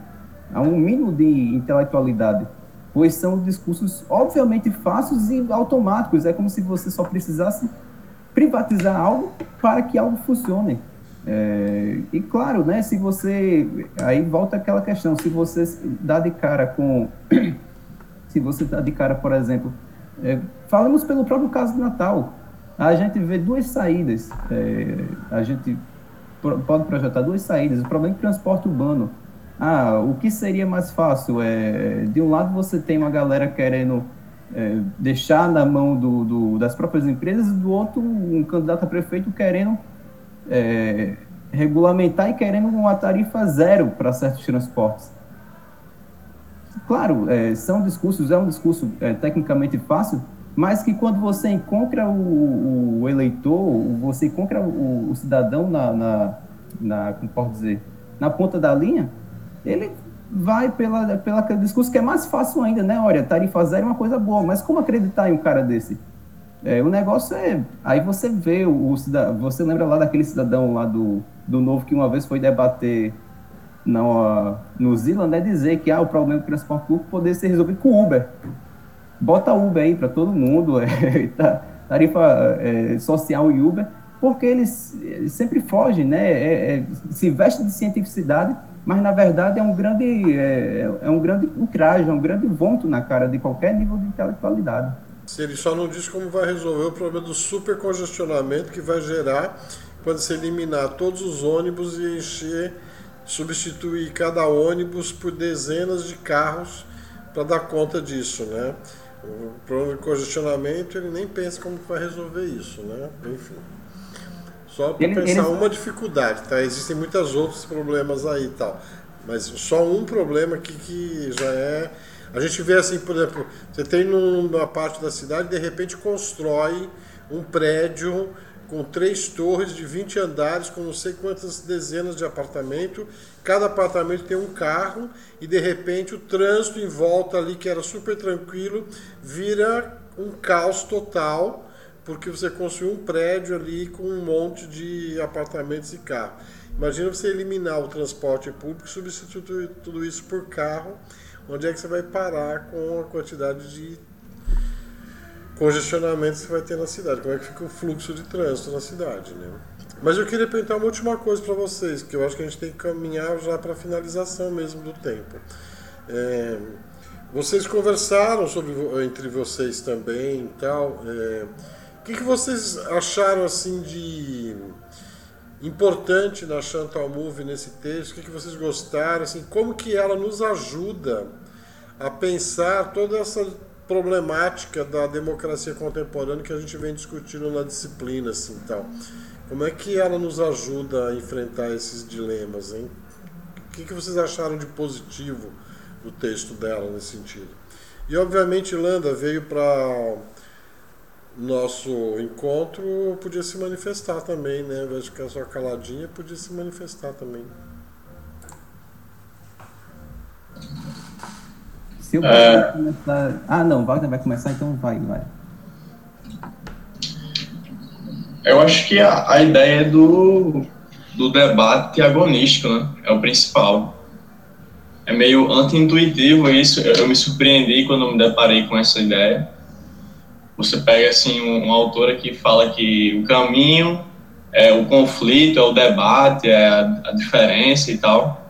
Há um mínimo de intelectualidade pois são discursos obviamente fáceis e automáticos. É como se você só precisasse privatizar algo para que algo funcione. É, e claro, né, se você. Aí volta aquela questão: se você dá de cara com. se você dá de cara, por exemplo. É, falamos pelo próprio caso do Natal. A gente vê duas saídas. É, a gente pode projetar duas saídas. O problema é transporte urbano. Ah, o que seria mais fácil? É, de um lado você tem uma galera querendo é, deixar na mão do, do, das próprias empresas, e do outro, um candidato a prefeito querendo é, regulamentar e querendo uma tarifa zero para certos transportes. Claro, é, são discursos, é um discurso é, tecnicamente fácil, mas que quando você encontra o, o eleitor, você encontra o, o cidadão na, na, na, como posso dizer, na ponta da linha, ele vai pela, pela discurso que é mais fácil ainda, né? Olha, tarifa zero é uma coisa boa, mas como acreditar em um cara desse? É, o negócio é. Aí você vê o, o cidadão. Você lembra lá daquele cidadão lá do, do Novo que uma vez foi debater no, no Zealand, é dizer que ah, o problema do transporte público poderia ser resolvido com Uber. Bota Uber aí para todo mundo, é, tá, tarifa é, social e Uber, porque eles, sempre fogem, né? É, é se vestem de cientificidade mas na verdade é um grande é, é um grande ultraje, é um grande vômito na cara de qualquer nível de intelectualidade. Se ele só não diz como vai resolver o problema do supercongestionamento que vai gerar quando se eliminar todos os ônibus e encher, substituir cada ônibus por dezenas de carros para dar conta disso, né? O problema de congestionamento ele nem pensa como vai resolver isso, né? Enfim. Só para pensar ele... uma dificuldade, tá? Existem muitos outros problemas aí e tal. Mas só um problema que, que já é. A gente vê assim, por exemplo, você tem numa parte da cidade, de repente constrói um prédio com três torres de 20 andares, com não sei quantas dezenas de apartamento. Cada apartamento tem um carro e de repente o trânsito em volta ali, que era super tranquilo, vira um caos total porque você construiu um prédio ali com um monte de apartamentos e carro. Imagina você eliminar o transporte público, substituir tudo isso por carro. Onde é que você vai parar com a quantidade de congestionamento que vai ter na cidade? Como é que fica o fluxo de trânsito na cidade, né? Mas eu queria perguntar uma última coisa para vocês, que eu acho que a gente tem que caminhar já para a finalização mesmo do tempo. É, vocês conversaram sobre entre vocês também e tal. É, que, que vocês acharam assim de importante na Chantal Move nesse texto? O que, que vocês gostaram? Assim, como que ela nos ajuda a pensar toda essa problemática da democracia contemporânea que a gente vem discutindo na disciplina, assim, tal. Como é que ela nos ajuda a enfrentar esses dilemas, hein? O que, que vocês acharam de positivo no texto dela nesse sentido? E obviamente Landa veio para nosso encontro podia se manifestar também, né? Ao invés de ficar só caladinha, podia se manifestar também. Se eu é... começar... Ah, não, Wagner vai começar, então vai, vai. Eu acho que a, a ideia do, do debate agonístico, né? É o principal. É meio anti-intuitivo isso. Eu, eu, me surpreendi quando me deparei com essa ideia. Você pega, assim, um, um autor que fala que o caminho é o conflito, é o debate, é a, a diferença e tal.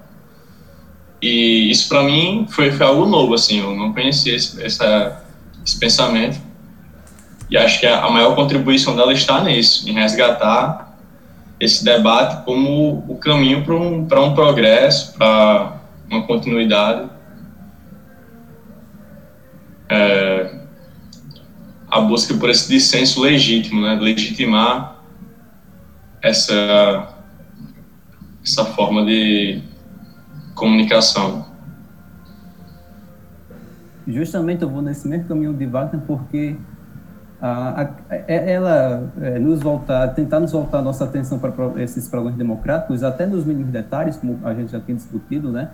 E isso para mim foi, foi, algo novo, assim, eu não conhecia esse, essa, esse pensamento. E acho que a, a maior contribuição dela está nisso, em resgatar esse debate como o caminho para um, um progresso, para uma continuidade. É, a busca por esse dissenso legítimo, né, legitimar essa, essa forma de comunicação. Justamente eu vou nesse mesmo caminho de Wagner porque a, a, é, ela é, nos voltar, tentar nos voltar nossa atenção para esses problemas democráticos, até nos mínimos detalhes, como a gente já tem discutido, né?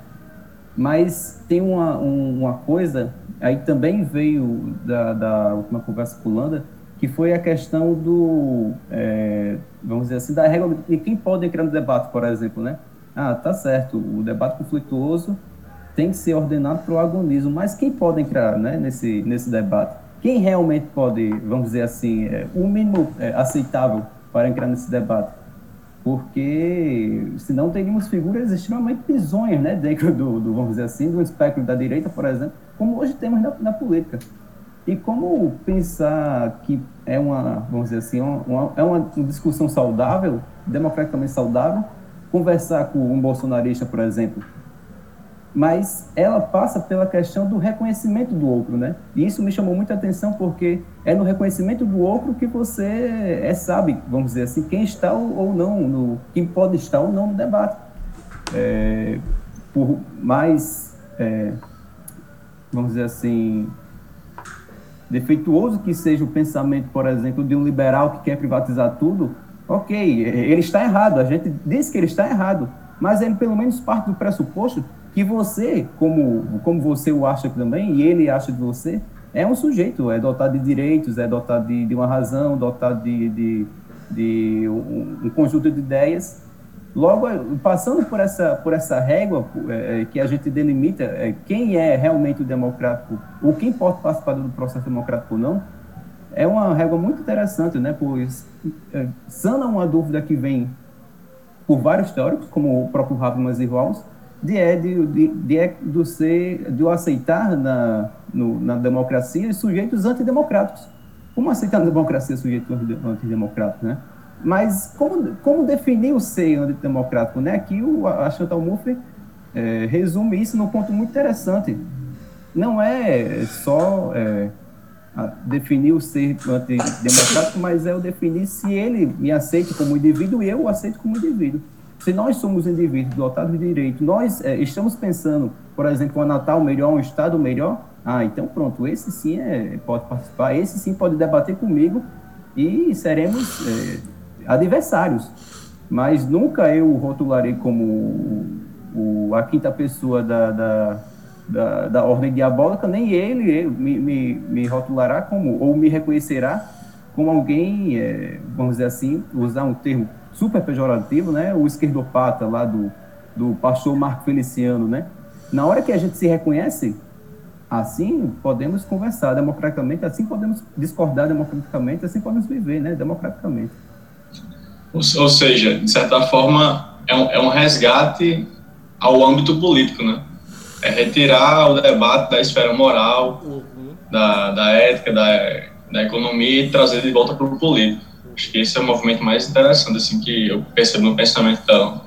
Mas tem uma, um, uma coisa, aí também veio da, da última conversa com o Landa, que foi a questão do, é, vamos dizer assim, da regra de quem pode entrar no debate, por exemplo, né? Ah, tá certo, o debate conflituoso tem que ser ordenado para o agonismo, mas quem pode entrar né, nesse, nesse debate? Quem realmente pode, vamos dizer assim, é, o mínimo é, aceitável para entrar nesse debate? Porque senão teríamos figuras extremamente bizonhas né, dentro do, do, vamos dizer assim, do espectro da direita, por exemplo, como hoje temos na, na política. E como pensar que é uma, vamos dizer assim, uma, é uma discussão saudável, democraticamente saudável, conversar com um bolsonarista, por exemplo, mas ela passa pela questão do reconhecimento do outro, né? E isso me chamou muita atenção porque é no reconhecimento do outro que você é sabe, vamos dizer assim, quem está ou não, no, quem pode estar ou não no debate. É, por mais, é, vamos dizer assim, defeituoso que seja o pensamento, por exemplo, de um liberal que quer privatizar tudo, ok, ele está errado, a gente diz que ele está errado, mas ele pelo menos parte do pressuposto que você, como, como você o acha também, e ele acha de você, é um sujeito, é dotado de direitos, é dotado de, de uma razão, dotado de, de, de um, um, conjunto de ideias. Logo, passando por essa, por essa régua é, é, que a gente delimita é, quem é realmente o democrático, ou quem pode participar do processo democrático ou não, é uma régua muito interessante, né? Pois é, sana uma dúvida que vem por vários teóricos, como o próprio Habermas e Rawls, de, de, de, de, é, do ser, de o aceitar na, no, na democracia sujeitos antidemocráticos. Como aceitar na democracia sujeitos antidemocráticos, né? Mas como, como definir o ser antidemocrático, né? Aqui o, a Chantal Mouffe é, resume isso num ponto muito interessante. Não é só é, definir o ser antidemocrático, mas é o definir se ele me aceita como indivíduo e eu o aceito como indivíduo. Se nós somos indivíduos dotados de direito, nós é, estamos pensando, por exemplo, um Natal melhor, um Estado melhor, ah, então pronto, esse sim é, pode participar, esse sim pode debater comigo e seremos é, adversários. Mas nunca eu rotularei como o, a quinta pessoa da, da, da, da ordem diabólica, nem ele, ele me, me, me, rotulará como, ou me reconhecerá como alguém, é, vamos dizer assim, usar um termo super pejorativo, né? O esquerdopata lá do, do pastor Marco Feliciano, né? Na hora que a gente se reconhece, assim podemos conversar democraticamente, assim podemos discordar democraticamente, assim podemos viver, né? Democraticamente. Ou, ou seja, de certa forma, é um, é um resgate ao âmbito político, né? É retirar o debate da esfera moral, uhum. da, da ética, da, da economia e trazer de volta para o político. Acho que esse é o movimento mais interessante assim que eu percebo no pensamento dela.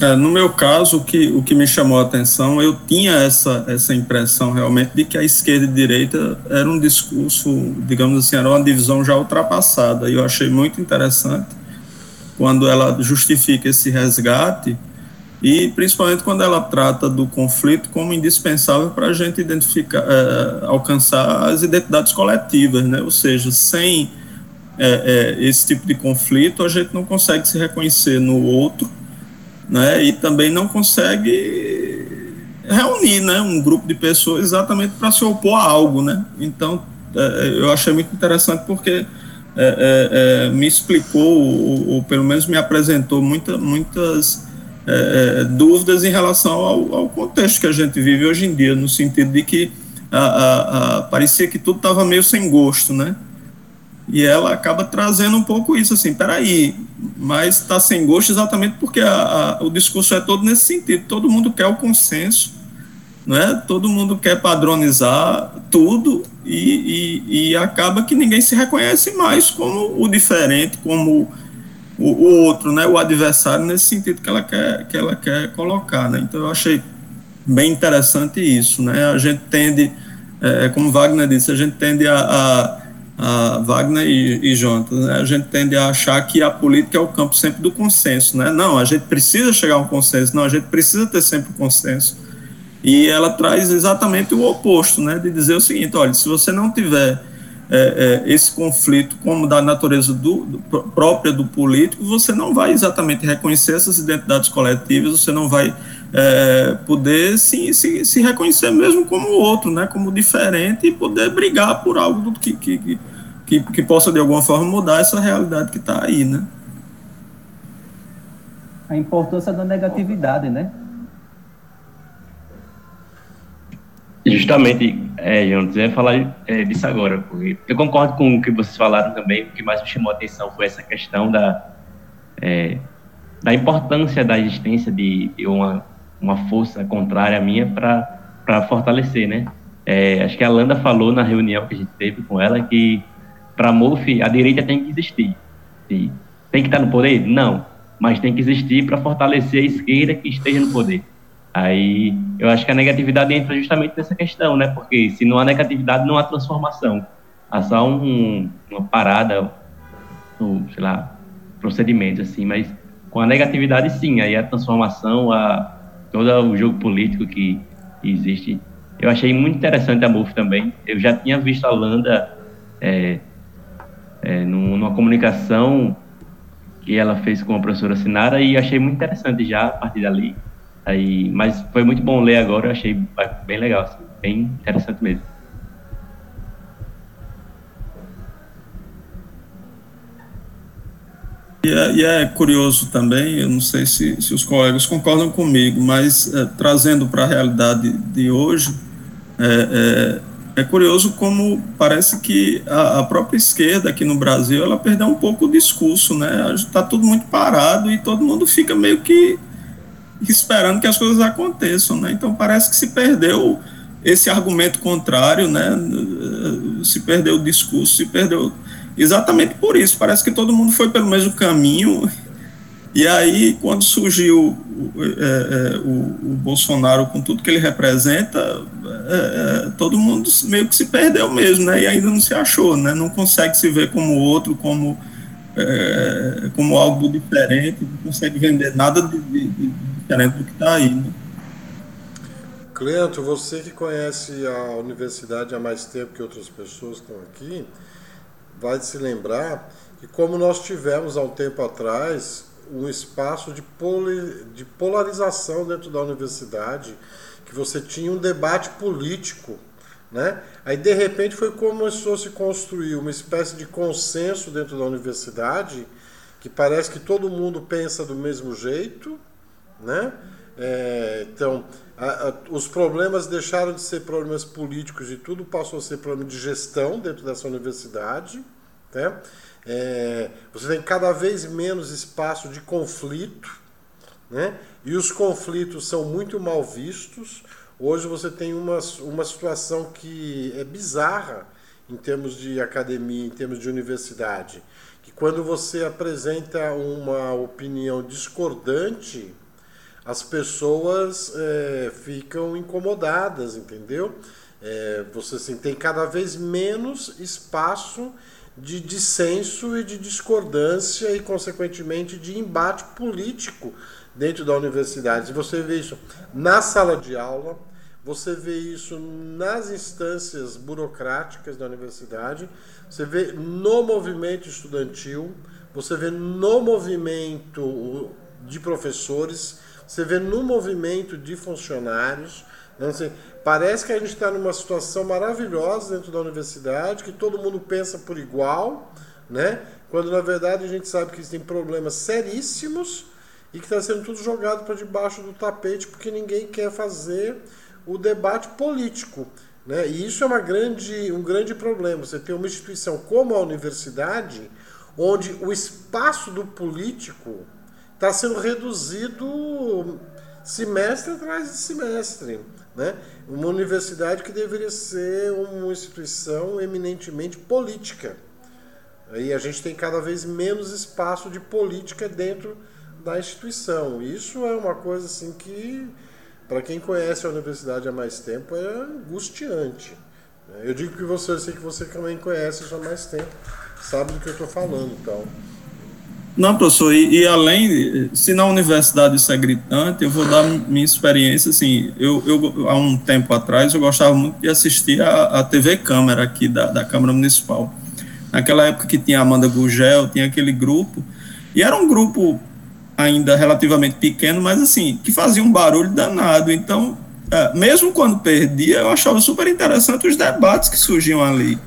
É, no meu caso, o que, o que me chamou a atenção, eu tinha essa, essa impressão realmente de que a esquerda e a direita era um discurso, digamos assim, era uma divisão já ultrapassada. E eu achei muito interessante quando ela justifica esse resgate e principalmente quando ela trata do conflito como indispensável para a gente identificar, é, alcançar as identidades coletivas, né? Ou seja, sem é, é, esse tipo de conflito a gente não consegue se reconhecer no outro, né? E também não consegue reunir, né? Um grupo de pessoas exatamente para se opor a algo, né? Então eu achei muito interessante porque é, é, é me explicou, ou, ou, pelo menos me apresentou muita, muitas é, dúvidas em relação ao, ao, contexto que a gente vive hoje em dia, no sentido de que a, a, a, parecia que tudo estava meio sem gosto, né? E ela acaba trazendo um pouco isso, assim, peraí, mas está sem gosto exatamente porque a, a, o discurso é todo nesse sentido. Todo mundo quer o consenso, né? todo mundo quer padronizar tudo e, e, e acaba que ninguém se reconhece mais como o diferente, como o, o, outro, né? o adversário, nesse sentido que ela quer, que ela quer colocar. Né? Então eu achei bem interessante isso. Né? A gente tende, é, como Wagner disse, a gente tende a, a a Wagner e, e Jonathan, né? a gente tende a achar que a política é o campo sempre do consenso, né? Não, a gente precisa chegar a um consenso, não, a gente precisa ter sempre um consenso. E ela traz exatamente o oposto, né? De dizer o seguinte, olha, se você não tiver é, é, esse conflito como da natureza do, do, própria do político, você não vai exatamente reconhecer essas identidades coletivas, você não vai é, poder se, se, se, reconhecer mesmo como outro, né, como diferente e poder brigar por algo que, que, que, que possa de alguma forma mudar essa realidade que está aí, né? A importância da negatividade, né? Justamente, é, Jonas, eu ia falar é, disso agora, porque eu concordo com o que vocês falaram também, o que mais me chamou a atenção foi essa questão da, é, da importância da existência de uma uma força contrária à minha para fortalecer, né? É, acho que a Landa falou na reunião que a gente teve com ela que para MOF a direita tem que existir. Tem que estar no poder? Não. Mas tem que existir para fortalecer a esquerda que esteja no poder. Aí eu acho que a negatividade entra justamente nessa questão, né? Porque se não há negatividade, não há transformação. Há só um, uma parada, no, sei lá, procedimento, assim. Mas com a negatividade, sim. Aí a transformação, a, todo o jogo político que existe. Eu achei muito interessante a MUF também. Eu já tinha visto a Landa é, é, numa comunicação que ela fez com a professora Sinara e achei muito interessante já a partir dali. Aí, mas foi muito bom ler agora, eu achei bem legal, assim, bem interessante mesmo. E é, e é, curioso também, eu não sei se, se os colegas concordam comigo, mas é, trazendo para a realidade de hoje, é, é, é, curioso como parece que a, a, própria esquerda aqui no Brasil, ela perdeu um pouco o discurso, né? Está tudo muito parado e todo mundo fica meio que esperando que as coisas aconteçam, né? Então parece que se perdeu esse argumento contrário, né? Se perdeu o discurso, se perdeu exatamente por isso. Parece que todo mundo foi pelo mesmo caminho. E aí, quando surgiu é, é, o, o, Bolsonaro com tudo que ele representa, é, é, todo mundo meio que se perdeu mesmo, né? E ainda não se achou, né? Não consegue se ver como outro, como, é, como algo diferente, não consegue vender nada de, de, de diferente do que está aí, né? Você que conhece a universidade há mais tempo que outras pessoas que estão aqui, vai se lembrar que como nós tivemos há um tempo atrás um espaço de, poli, de polarização dentro da universidade, que você tinha um debate político, né? Aí de repente foi começou a se construir uma espécie de consenso dentro da universidade, que parece que todo mundo pensa do mesmo jeito, né? É, então, a, a, os problemas deixaram de ser problemas políticos e tudo passou a ser problema de gestão dentro dessa universidade. Né? É, você tem cada vez menos espaço de conflito, né? e os conflitos são muito mal vistos. Hoje você tem uma, uma situação que é bizarra em termos de academia, em termos de universidade, que quando você apresenta uma opinião discordante as pessoas é, ficam incomodadas, entendeu? É, você assim, tem cada vez menos espaço de dissenso e de discordância e, consequentemente, de embate político dentro da universidade. Você vê isso na sala de aula, você vê isso nas instâncias burocráticas da universidade, você vê no movimento estudantil, você vê no movimento de professores você vê no movimento de funcionários, Então, assim, parece que a gente está numa situação maravilhosa dentro da universidade, que todo mundo pensa por igual, né? quando na verdade a gente sabe que existem problemas seríssimos e que está sendo tudo jogado para debaixo do tapete porque ninguém quer fazer o debate político. Né? E isso é uma grande, um grande problema. Você tem uma instituição como a universidade, onde o espaço do político está sendo reduzido semestre atrás de semestre. Né? Uma universidade que deveria ser uma instituição eminentemente política. Aí a gente tem cada vez menos espaço de política dentro da instituição. Isso é uma coisa assim que, para quem conhece a universidade há mais tempo, é angustiante. Eu digo que você, eu sei que você também conhece já há mais tempo, sabe do que eu estou falando, então. Não, professor, e, e, além, se na universidade isso é gritante, eu vou dar minha experiência, assim, eu, eu há um tempo atrás, eu gostava muito de assistir a, a TV Câmara aqui da, da Câmara Municipal naquela época que tinha Amanda Gugel, tinha aquele grupo, e era um grupo ainda relativamente pequeno, mas assim, que fazia um barulho danado. Então, é, mesmo quando perdia, eu achava super interessante os debates que surgiam ali.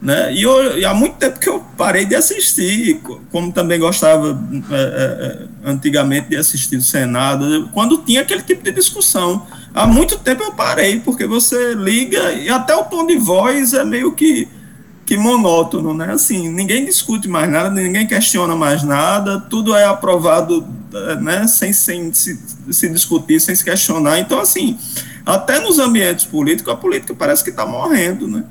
Né? E, eu, e há muito tempo que eu parei de assistir, como também gostava é, é, é, antigamente de assistir o Senado, quando tinha aquele tipo de discussão. Há muito tempo eu parei, porque você liga e até o tom de voz é meio que que monótono, né? Assim, ninguém discute mais nada, ninguém questiona mais nada, tudo é aprovado, né? Sem, sem se, se discutir, sem se questionar. Então, assim, até nos ambientes políticos, a política parece que está morrendo, né?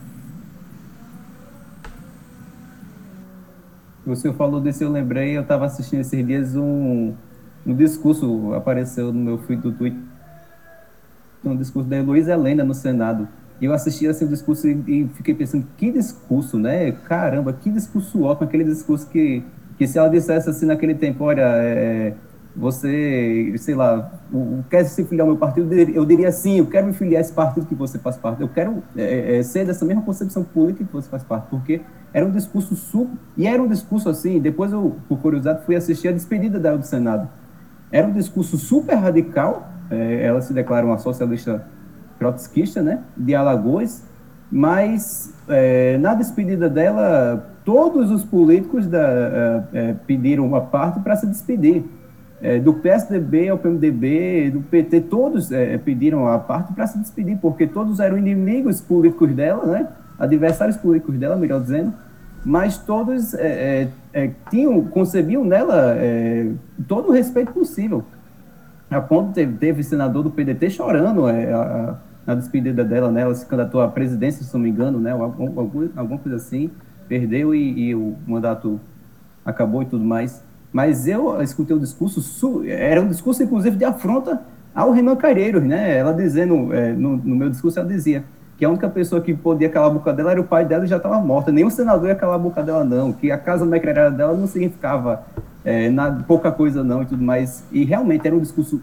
O senhor falou desse, eu lembrei, eu estava assistindo esses dias um, um discurso, apareceu no meu feed do Twitter, um discurso da Heloísa Helena no Senado, e eu assisti assim, discurso e, e, fiquei pensando, que discurso, né? Caramba, que discurso ótimo, aquele discurso que, que se ela dissesse assim naquele tempo, olha, é, você, sei lá, quer se filiar ao meu partido, eu diria sim, eu quero me filiar a esse partido que você faz parte, eu quero é, é, ser dessa mesma concepção política que você faz parte, porque era um discurso super, e era um discurso assim, depois eu, por curiosidade, fui assistir a despedida dela do Senado. Era um discurso super radical, é, ela se declara uma socialista trotskista, né, de Alagoas, mas é, na despedida dela, todos os políticos da, é, é pediram uma parte para se despedir. É, do PSDB ao PMDB, do PT, todos é, pediram a parte para se despedir, porque todos eram inimigos políticos dela, né, adversários políticos dela, melhor dizendo, mas todos tinham, concebiam nela todo o respeito possível. A ponto teve, teve senador do PDT chorando a, na despedida dela, né, ela se candidatou à presidência, se não me engano, né, algum, alguma coisa assim, perdeu e, e, o mandato acabou e tudo mais. Mas eu escutei o discurso, era um discurso, inclusive, de afronta ao Renan Calheiros, né, ela dizendo, é, no, no, meu discurso, ela dizia que a única pessoa que podia calar a boca dela era o pai dela e já estava morta, nenhum senador ia calar a boca dela, não, que a casa mecrerada dela não significava é, nada, pouca coisa, não, e tudo mais. E realmente era um discurso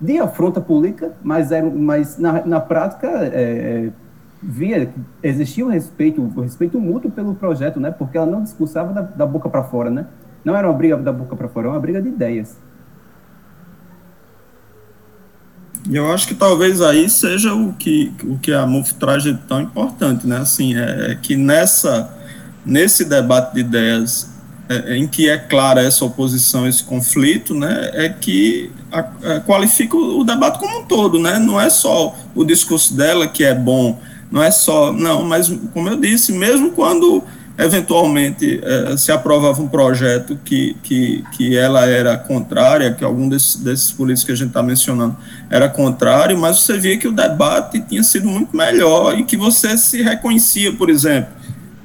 de afronta política, mas, era, mas na, na prática é, via existia o respeito, o respeito mútuo pelo projeto, né? Porque ela não discursava da, da boca para fora, né? Não era uma briga da boca para fora, era uma briga de ideias. E eu acho que talvez aí seja o que, o que a MUF traz de tão importante, né? Assim, é, é que nessa, nesse debate de ideias é, em que é clara essa oposição, esse conflito, né, é que a, a, qualifica o, o, debate como um todo, né, não é só o discurso dela que é bom, não é só, não, mas como eu disse, mesmo quando eventualmente é, se aprovava um projeto que, que, que ela era contrária, que algum desses, desses políticos que a gente está mencionando era contrário, mas você via que o debate tinha sido muito melhor e que você se reconhecia, por exemplo,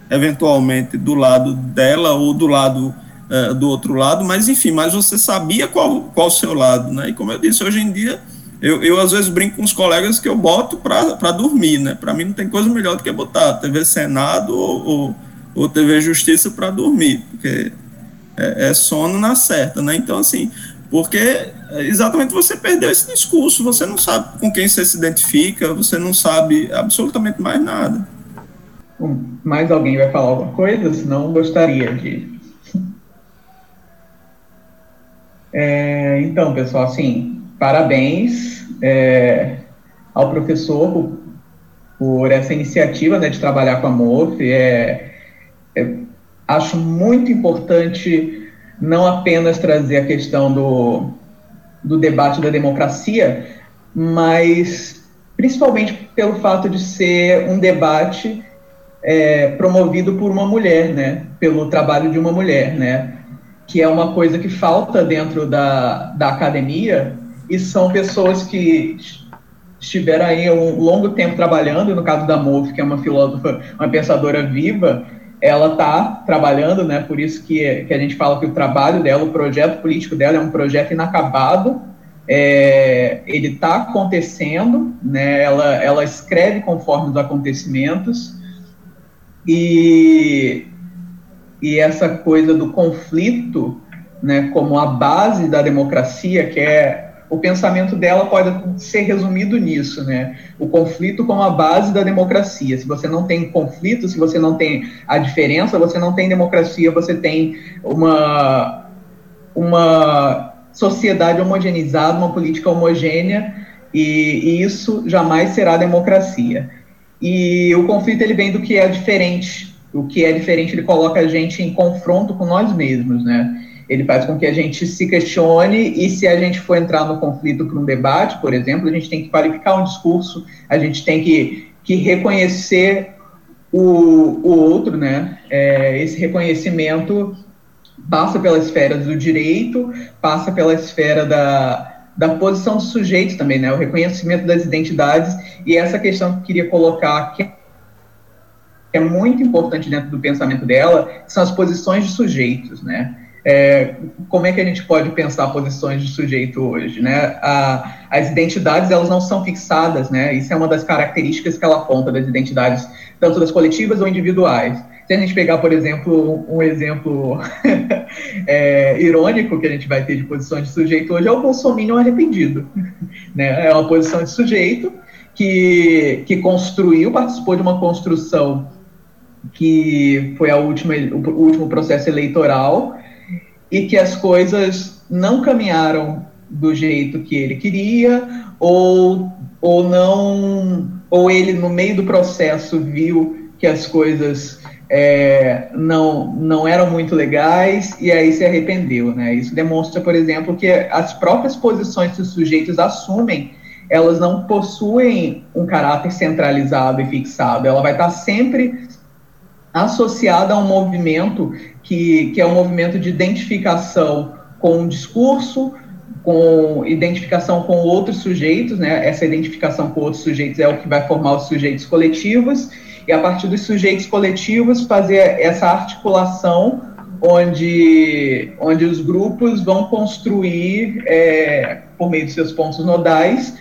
eventualmente do lado dela ou do lado uh, do outro lado, mas enfim, mas você sabia qual, qual o seu lado, né? E como eu disse, hoje em dia, eu, eu às vezes brinco com os colegas que eu boto para dormir, né? Para mim não tem coisa melhor do que botar TV Senado ou, ou, ou TV Justiça para dormir, porque é, é sono na certa, né? Então, assim, porque exatamente você perdeu esse discurso, você não sabe com quem você se identifica, você não sabe absolutamente mais nada. Mais alguém vai falar alguma coisa? Senão gostaria de. É, então, pessoal, assim, parabéns é, ao professor por, por essa iniciativa né, de trabalhar com a MOF. É, é, acho muito importante não apenas trazer a questão do, do debate da democracia, mas principalmente pelo fato de ser um debate é, promovido por uma mulher, né, pelo trabalho de uma mulher, né, que é uma coisa que falta dentro da, da academia e são pessoas que estiveram aí um longo tempo trabalhando, no caso da Moff, que é uma filósofa, uma pensadora viva, ela está trabalhando, né? Por isso que, que a gente fala que o trabalho dela, o projeto político dela é um projeto inacabado. É, ele está acontecendo, né? Ela, ela escreve conforme os acontecimentos e e essa coisa do conflito, né? Como a base da democracia, que é o pensamento dela pode ser resumido nisso, né? O conflito como a base da democracia. Se você não tem conflito, se você não tem a diferença, você não tem democracia, você tem uma, uma sociedade homogeneizada, uma política homogênea, e, e isso jamais será democracia. E o conflito ele vem do que é diferente. O que é diferente ele coloca a gente em confronto com nós mesmos, né? Ele faz com que a gente se questione e se a gente for entrar no conflito para um debate, por exemplo, a gente tem que qualificar um discurso, a gente tem que, que reconhecer o, o outro, né? É, esse reconhecimento passa pela esfera do direito, passa pela esfera da, da posição do sujeito também, né? O reconhecimento das identidades e essa questão que eu queria colocar que é muito importante dentro do pensamento dela são as posições de sujeitos, né? É, como é que a gente pode pensar posições de sujeito hoje, né? A, as identidades, elas não são fixadas, né? Isso é uma das características que ela aponta das identidades, tanto das coletivas ou individuais. Se a gente pegar, por exemplo, um exemplo é, irônico que a gente vai ter de posições de sujeito hoje é o bolsominion arrependido, né? É uma posição de sujeito que, que construiu, participou de uma construção que foi a última, o último processo eleitoral, e que as coisas não caminharam do jeito que ele queria ou ou não ou ele no meio do processo viu que as coisas é, não não eram muito legais e aí se arrependeu né? Isso demonstra por exemplo que as próprias posições que os sujeitos assumem elas não possuem um caráter centralizado e fixado. Ela vai estar sempre associada a um movimento que, que é um movimento de identificação com o discurso, com identificação com outros sujeitos, né? Essa identificação com outros sujeitos é o que vai formar os sujeitos coletivos, e a partir dos sujeitos coletivos fazer essa articulação onde, onde os grupos vão construir, é, por meio de seus pontos nodais,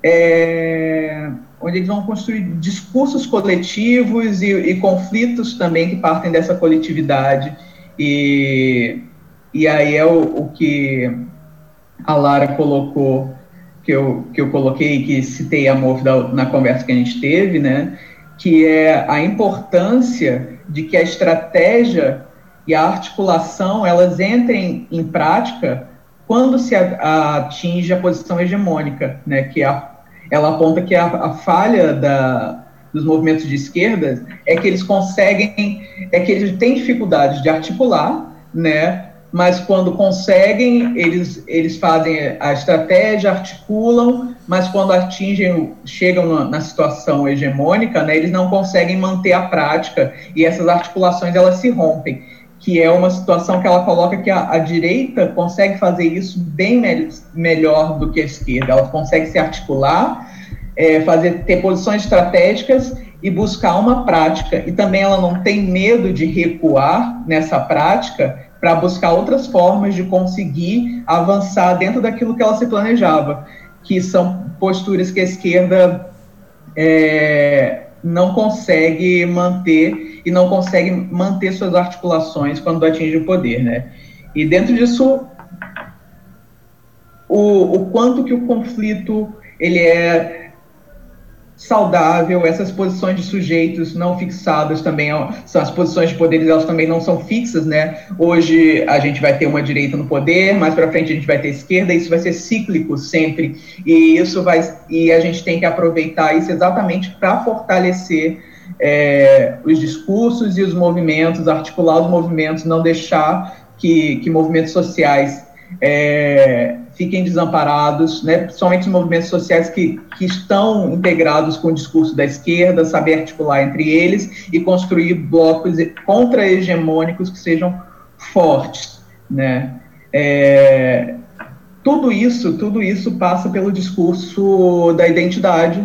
é, onde eles vão construir discursos coletivos e, e, conflitos também que partem dessa coletividade. E, e aí é o, o que a Lara colocou, que eu, que eu coloquei, que citei a Morf na conversa que a gente teve, né? que é a importância de que a estratégia e a articulação elas entrem em prática quando se atinge a posição hegemônica, né, que é a ela aponta que a, a falha da, dos movimentos de esquerda é que eles conseguem, é que eles têm dificuldade de articular, né? Mas quando conseguem, eles, eles fazem a estratégia, articulam, mas quando atingem, chegam na, na situação hegemônica, né, eles não conseguem manter a prática e essas articulações elas se rompem que é uma situação que ela coloca que a, a direita consegue fazer isso bem me melhor do que a esquerda. Ela consegue se articular, é, fazer ter posições estratégicas e buscar uma prática. E também ela não tem medo de recuar nessa prática para buscar outras formas de conseguir avançar dentro daquilo que ela se planejava, que são posturas que a esquerda é, não consegue manter e não consegue manter suas articulações quando atinge o poder, né? E dentro disso, o, o quanto que o conflito ele é saudável, essas posições de sujeitos não fixadas também são as posições de poderes, elas também não são fixas, né? Hoje a gente vai ter uma direita no poder, mais para frente a gente vai ter esquerda, isso vai ser cíclico sempre, e isso vai e a gente tem que aproveitar isso exatamente para fortalecer é, os discursos e os movimentos, articular os movimentos, não deixar que, que movimentos sociais é, fiquem desamparados, né, principalmente os movimentos sociais que, que estão integrados com o discurso da esquerda, saber articular entre eles e construir blocos contra-hegemônicos que sejam fortes, né. É, tudo isso, tudo isso passa pelo discurso da identidade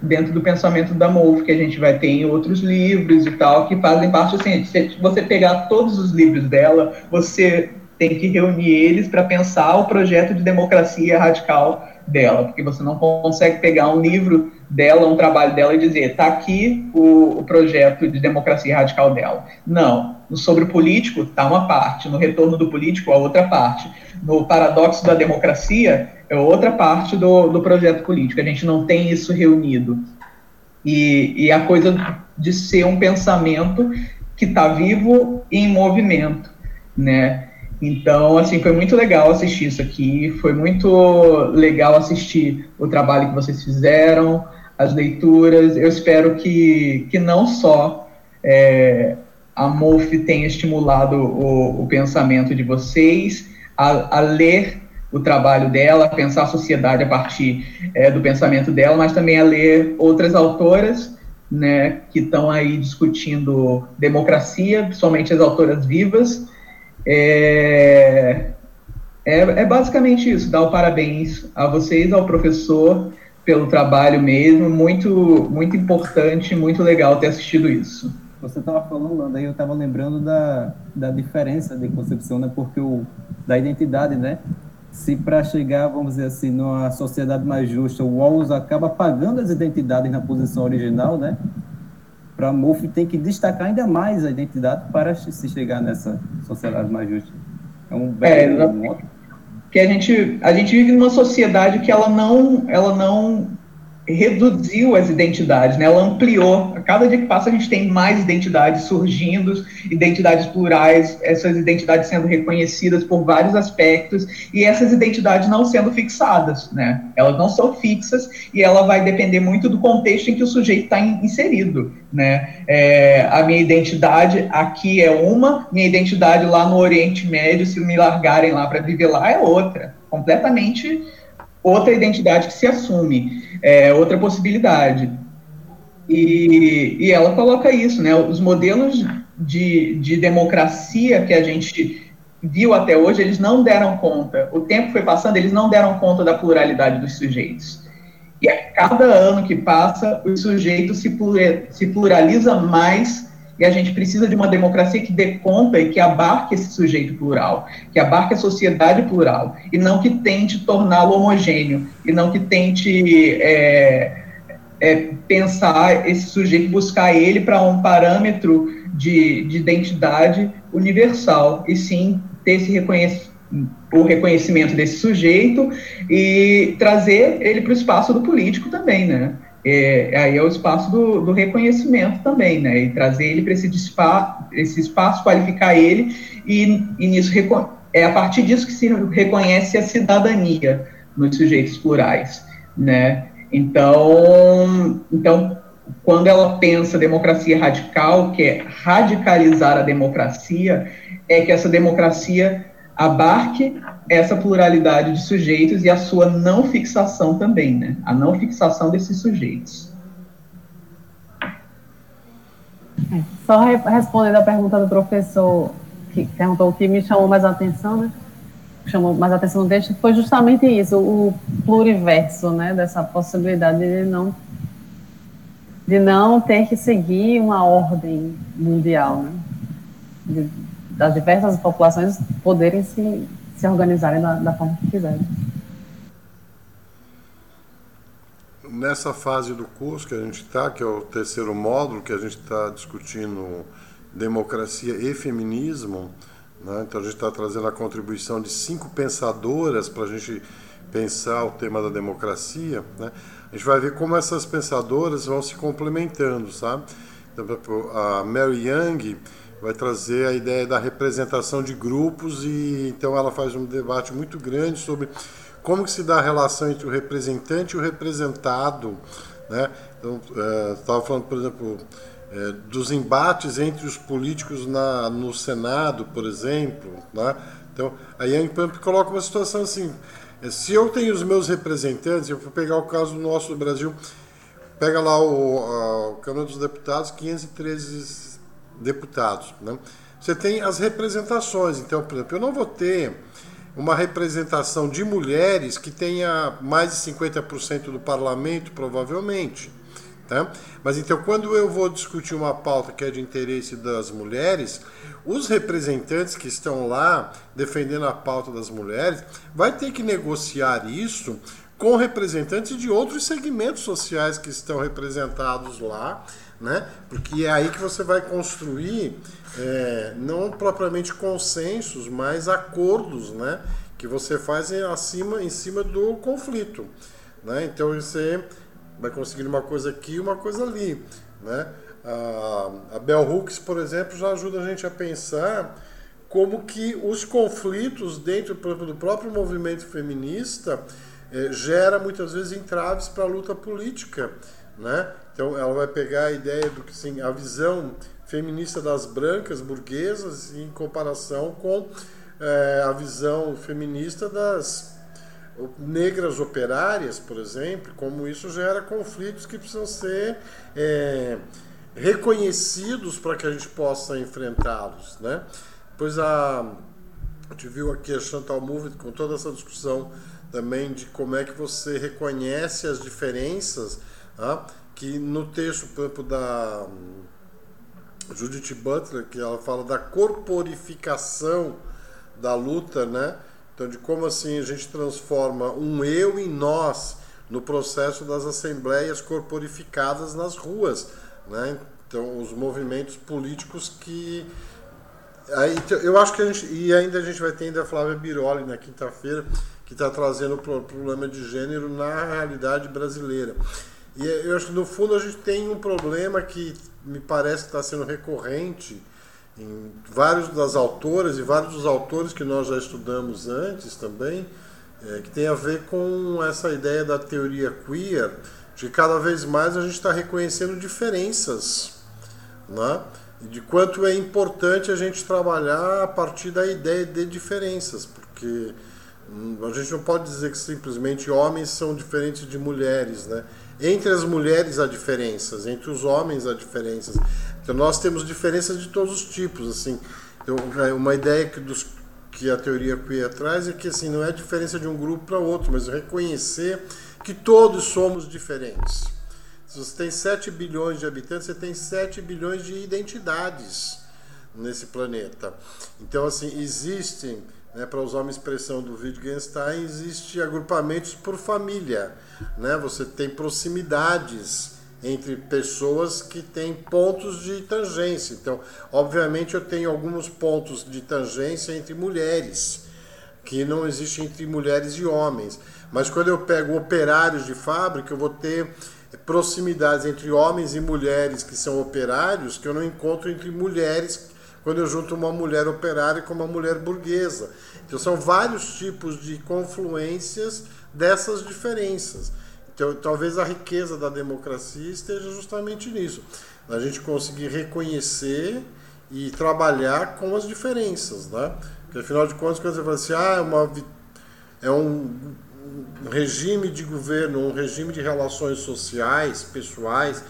dentro do pensamento da MOVE, que a gente vai ter em outros livros e tal, que fazem parte, assim, se você pegar todos os livros dela, você tem que reunir eles para pensar o projeto de democracia radical dela, porque você não consegue pegar um livro dela, um trabalho dela e dizer, está aqui o, o, projeto de democracia radical dela. Não. No sobre o político, está uma parte. No retorno do político, a outra parte. No paradoxo da democracia, é outra parte do, do projeto político. A gente não tem isso reunido. E, e a coisa de ser um pensamento que está vivo e em movimento, né? Então, assim, foi muito legal assistir isso aqui, foi muito legal assistir o trabalho que vocês fizeram, as leituras. Eu espero que, que não só é, a MOF tenha estimulado o, o pensamento de vocês a, a, ler o trabalho dela, a pensar a sociedade a partir é, do pensamento dela, mas também a ler outras autoras né, que estão aí discutindo democracia, principalmente as autoras vivas, é, é, é, basicamente isso, dar o parabéns a vocês, ao professor, pelo trabalho mesmo, muito, muito importante, muito legal ter assistido isso. Você estava falando, Landa, aí eu estava lembrando da, da diferença de concepção, né, porque o, da identidade, né, se para chegar, vamos dizer assim, numa sociedade mais justa, o Walls acaba pagando as identidades na posição original, né, para a MOF tem que destacar ainda mais a identidade para se chegar nessa sociedade mais justa. É um belo é, que a gente a gente vive numa sociedade que ela não ela não reduziu as identidades, né? ela ampliou. A cada dia que passa, a gente tem mais identidades surgindo, identidades plurais, essas identidades sendo reconhecidas por vários aspectos, e essas identidades não sendo fixadas. Né? Elas não são fixas e ela vai depender muito do contexto em que o sujeito está inserido. Né? É, a minha identidade aqui é uma, minha identidade lá no Oriente Médio, se me largarem lá para viver lá, é outra, completamente outra identidade que se assume é outra possibilidade. E, e ela coloca isso, né? Os modelos de, de democracia que a gente viu até hoje, eles não deram conta. O tempo foi passando, eles não deram conta da pluralidade dos sujeitos. E a cada ano que passa, o sujeito se, se pluraliza mais e a gente precisa de uma democracia que dê conta e que abarque esse sujeito plural, que abarque a sociedade plural, e não que tente torná-lo homogêneo, e não que tente é, é, pensar esse sujeito, buscar ele para um parâmetro de, de identidade universal, e sim ter esse o reconhecimento desse sujeito e trazer ele para o espaço do político também, né? É, aí é o espaço do, do, reconhecimento também, né? E trazer ele para esse, esse espaço, qualificar ele, e, e nisso é a partir disso que se reconhece a cidadania nos sujeitos plurais, né? Então, então quando ela pensa democracia radical, que é radicalizar a democracia, é que essa democracia abarque essa pluralidade de sujeitos e a sua não fixação também, né? A não fixação desses sujeitos. É, só re respondendo a pergunta do professor que perguntou o que me chamou mais atenção, né? Chamou mais atenção no texto foi justamente isso, o pluriverso, né? Dessa possibilidade de não de não ter que seguir uma ordem mundial, né? De, das diversas populações poderem se se organizarem da, da forma que quiserem. Nessa fase do curso que a gente está, que é o terceiro módulo, que a gente está discutindo democracia e feminismo, né? então a gente está trazendo a contribuição de cinco pensadoras para a gente pensar o tema da democracia. Né? a gente vai ver como essas pensadoras vão se complementando, sabe? Então, a Mary Young vai trazer a ideia da representação de grupos e então ela faz um debate muito grande sobre como que se dá a relação entre o representante e o representado, né? Então, estava é, falando, por exemplo, é, dos embates entre os políticos na, no Senado, por exemplo, né? Então, a Young Pump coloca uma situação assim: é, se eu tenho os meus representantes, eu vou pegar o caso nosso do Brasil, pega lá o, a, o Câmara dos Deputados, 513 deputados, né? Você tem as representações. Então, por exemplo, eu não vou ter uma representação de mulheres que tenha mais de 50% do parlamento, provavelmente. Tá? Mas então, quando eu vou discutir uma pauta que é de interesse das mulheres, os representantes que estão lá defendendo a pauta das mulheres vai ter que negociar isso com representantes de outros segmentos sociais que estão representados lá, né? Porque é aí que você vai construir é, não propriamente consensos, mas acordos, né? Que você faz em, acima, em cima do conflito, né? Então você vai conseguir uma coisa aqui e uma coisa ali, né? A, a Bell Hooks, por exemplo, já ajuda a gente a pensar como que os conflitos dentro do próprio movimento feminista é, gera muitas vezes entraves para a luta política, né? Então ela vai pegar a ideia do que sim, a visão feminista das brancas burguesas em comparação com é, a visão feminista das negras operárias, por exemplo, como isso gera conflitos que precisam ser é, reconhecidos para que a gente possa enfrentá-los, né? Pois a, a gente viu aqui a Chantal Mouffe com toda essa discussão também de como é que você reconhece as diferenças, tá? Que no texto, por exemplo, da hum, Judith Butler, que ela fala da corporificação da luta, né? Então, de como assim a gente transforma um eu em nós no processo das assembleias corporificadas nas ruas, né? Então, os movimentos políticos que aí eu acho que a gente e ainda a gente vai ter ainda a Flávia Biroli na quinta-feira que está trazendo o problema de gênero na realidade brasileira. E eu acho que no fundo a gente tem um problema que me parece que está sendo recorrente em vários das autoras e vários dos autores que nós já estudamos antes também, é, que tem a ver com essa ideia da teoria queer, de que cada vez mais a gente está reconhecendo diferenças, né? De quanto é importante a gente trabalhar a partir da ideia de diferenças, porque Hum, a gente não pode dizer que simplesmente homens são diferentes de mulheres, né? Entre as mulheres há diferenças, entre os homens há diferenças. Então nós temos diferenças de todos os tipos, assim. Então, é uma ideia que, dos, que a teoria queer traz é que assim não é a diferença de um grupo para outro, mas reconhecer que todos somos diferentes. Se você tem 7 bilhões de habitantes, você tem 7 bilhões de identidades nesse planeta. Então assim existem né, para usar uma expressão do Wittgenstein, existe agrupamentos por família. Né? Você tem proximidades entre pessoas que têm pontos de tangência. Então, obviamente, eu tenho alguns pontos de tangência entre mulheres, que não existem entre mulheres e homens. Mas quando eu pego operários de fábrica, eu vou ter proximidades entre homens e mulheres que são operários que eu não encontro entre mulheres quando eu junto uma mulher operária com uma mulher burguesa. Então são vários tipos de confluências dessas diferenças. Então talvez a riqueza da democracia esteja justamente nisso. A gente conseguir reconhecer e trabalhar com as diferenças, né? Porque afinal de contas, quando você fala assim, ah, é, uma, é um, regime de governo, um regime de relações sociais, pessoais,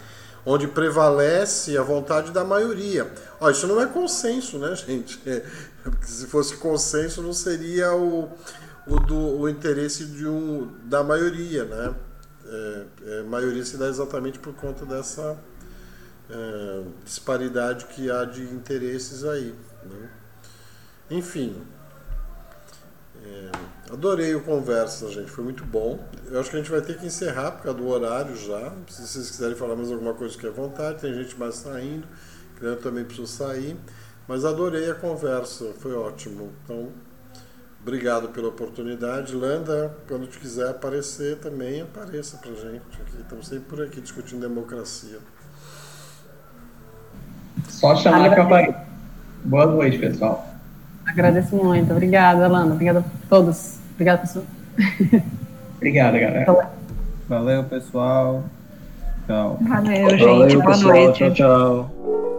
onde prevalece a vontade da maioria. Ó, isso não é consenso, né, gente? É, se fosse consenso, não seria o, o, do, o interesse de um, da maioria, né? É, é, maioria se dá exatamente por conta dessa é, disparidade que há de interesses aí. Né? Enfim, é, adorei o conversa, gente. Foi muito bom. Eu acho que a gente vai ter que encerrar por causa do horário já. Se vocês quiserem falar mais alguma coisa, que à vontade. Tem gente mais saindo. Eu também preciso sair. Mas adorei a conversa. Foi ótimo. Então, Obrigado pela oportunidade. Landa, quando tu quiser aparecer também, apareça pra gente. Aqui, estamos sempre por aqui discutindo democracia. Só chamar que eu apareço. Boa noite, pessoal. Agradeço muito. Obrigada, Alana. Obrigada a todos. Obrigada, pessoal. Obrigada, galera. Valeu, pessoal. Tchau. Valeu, gente. Valeu, Boa noite. Tchau, tchau.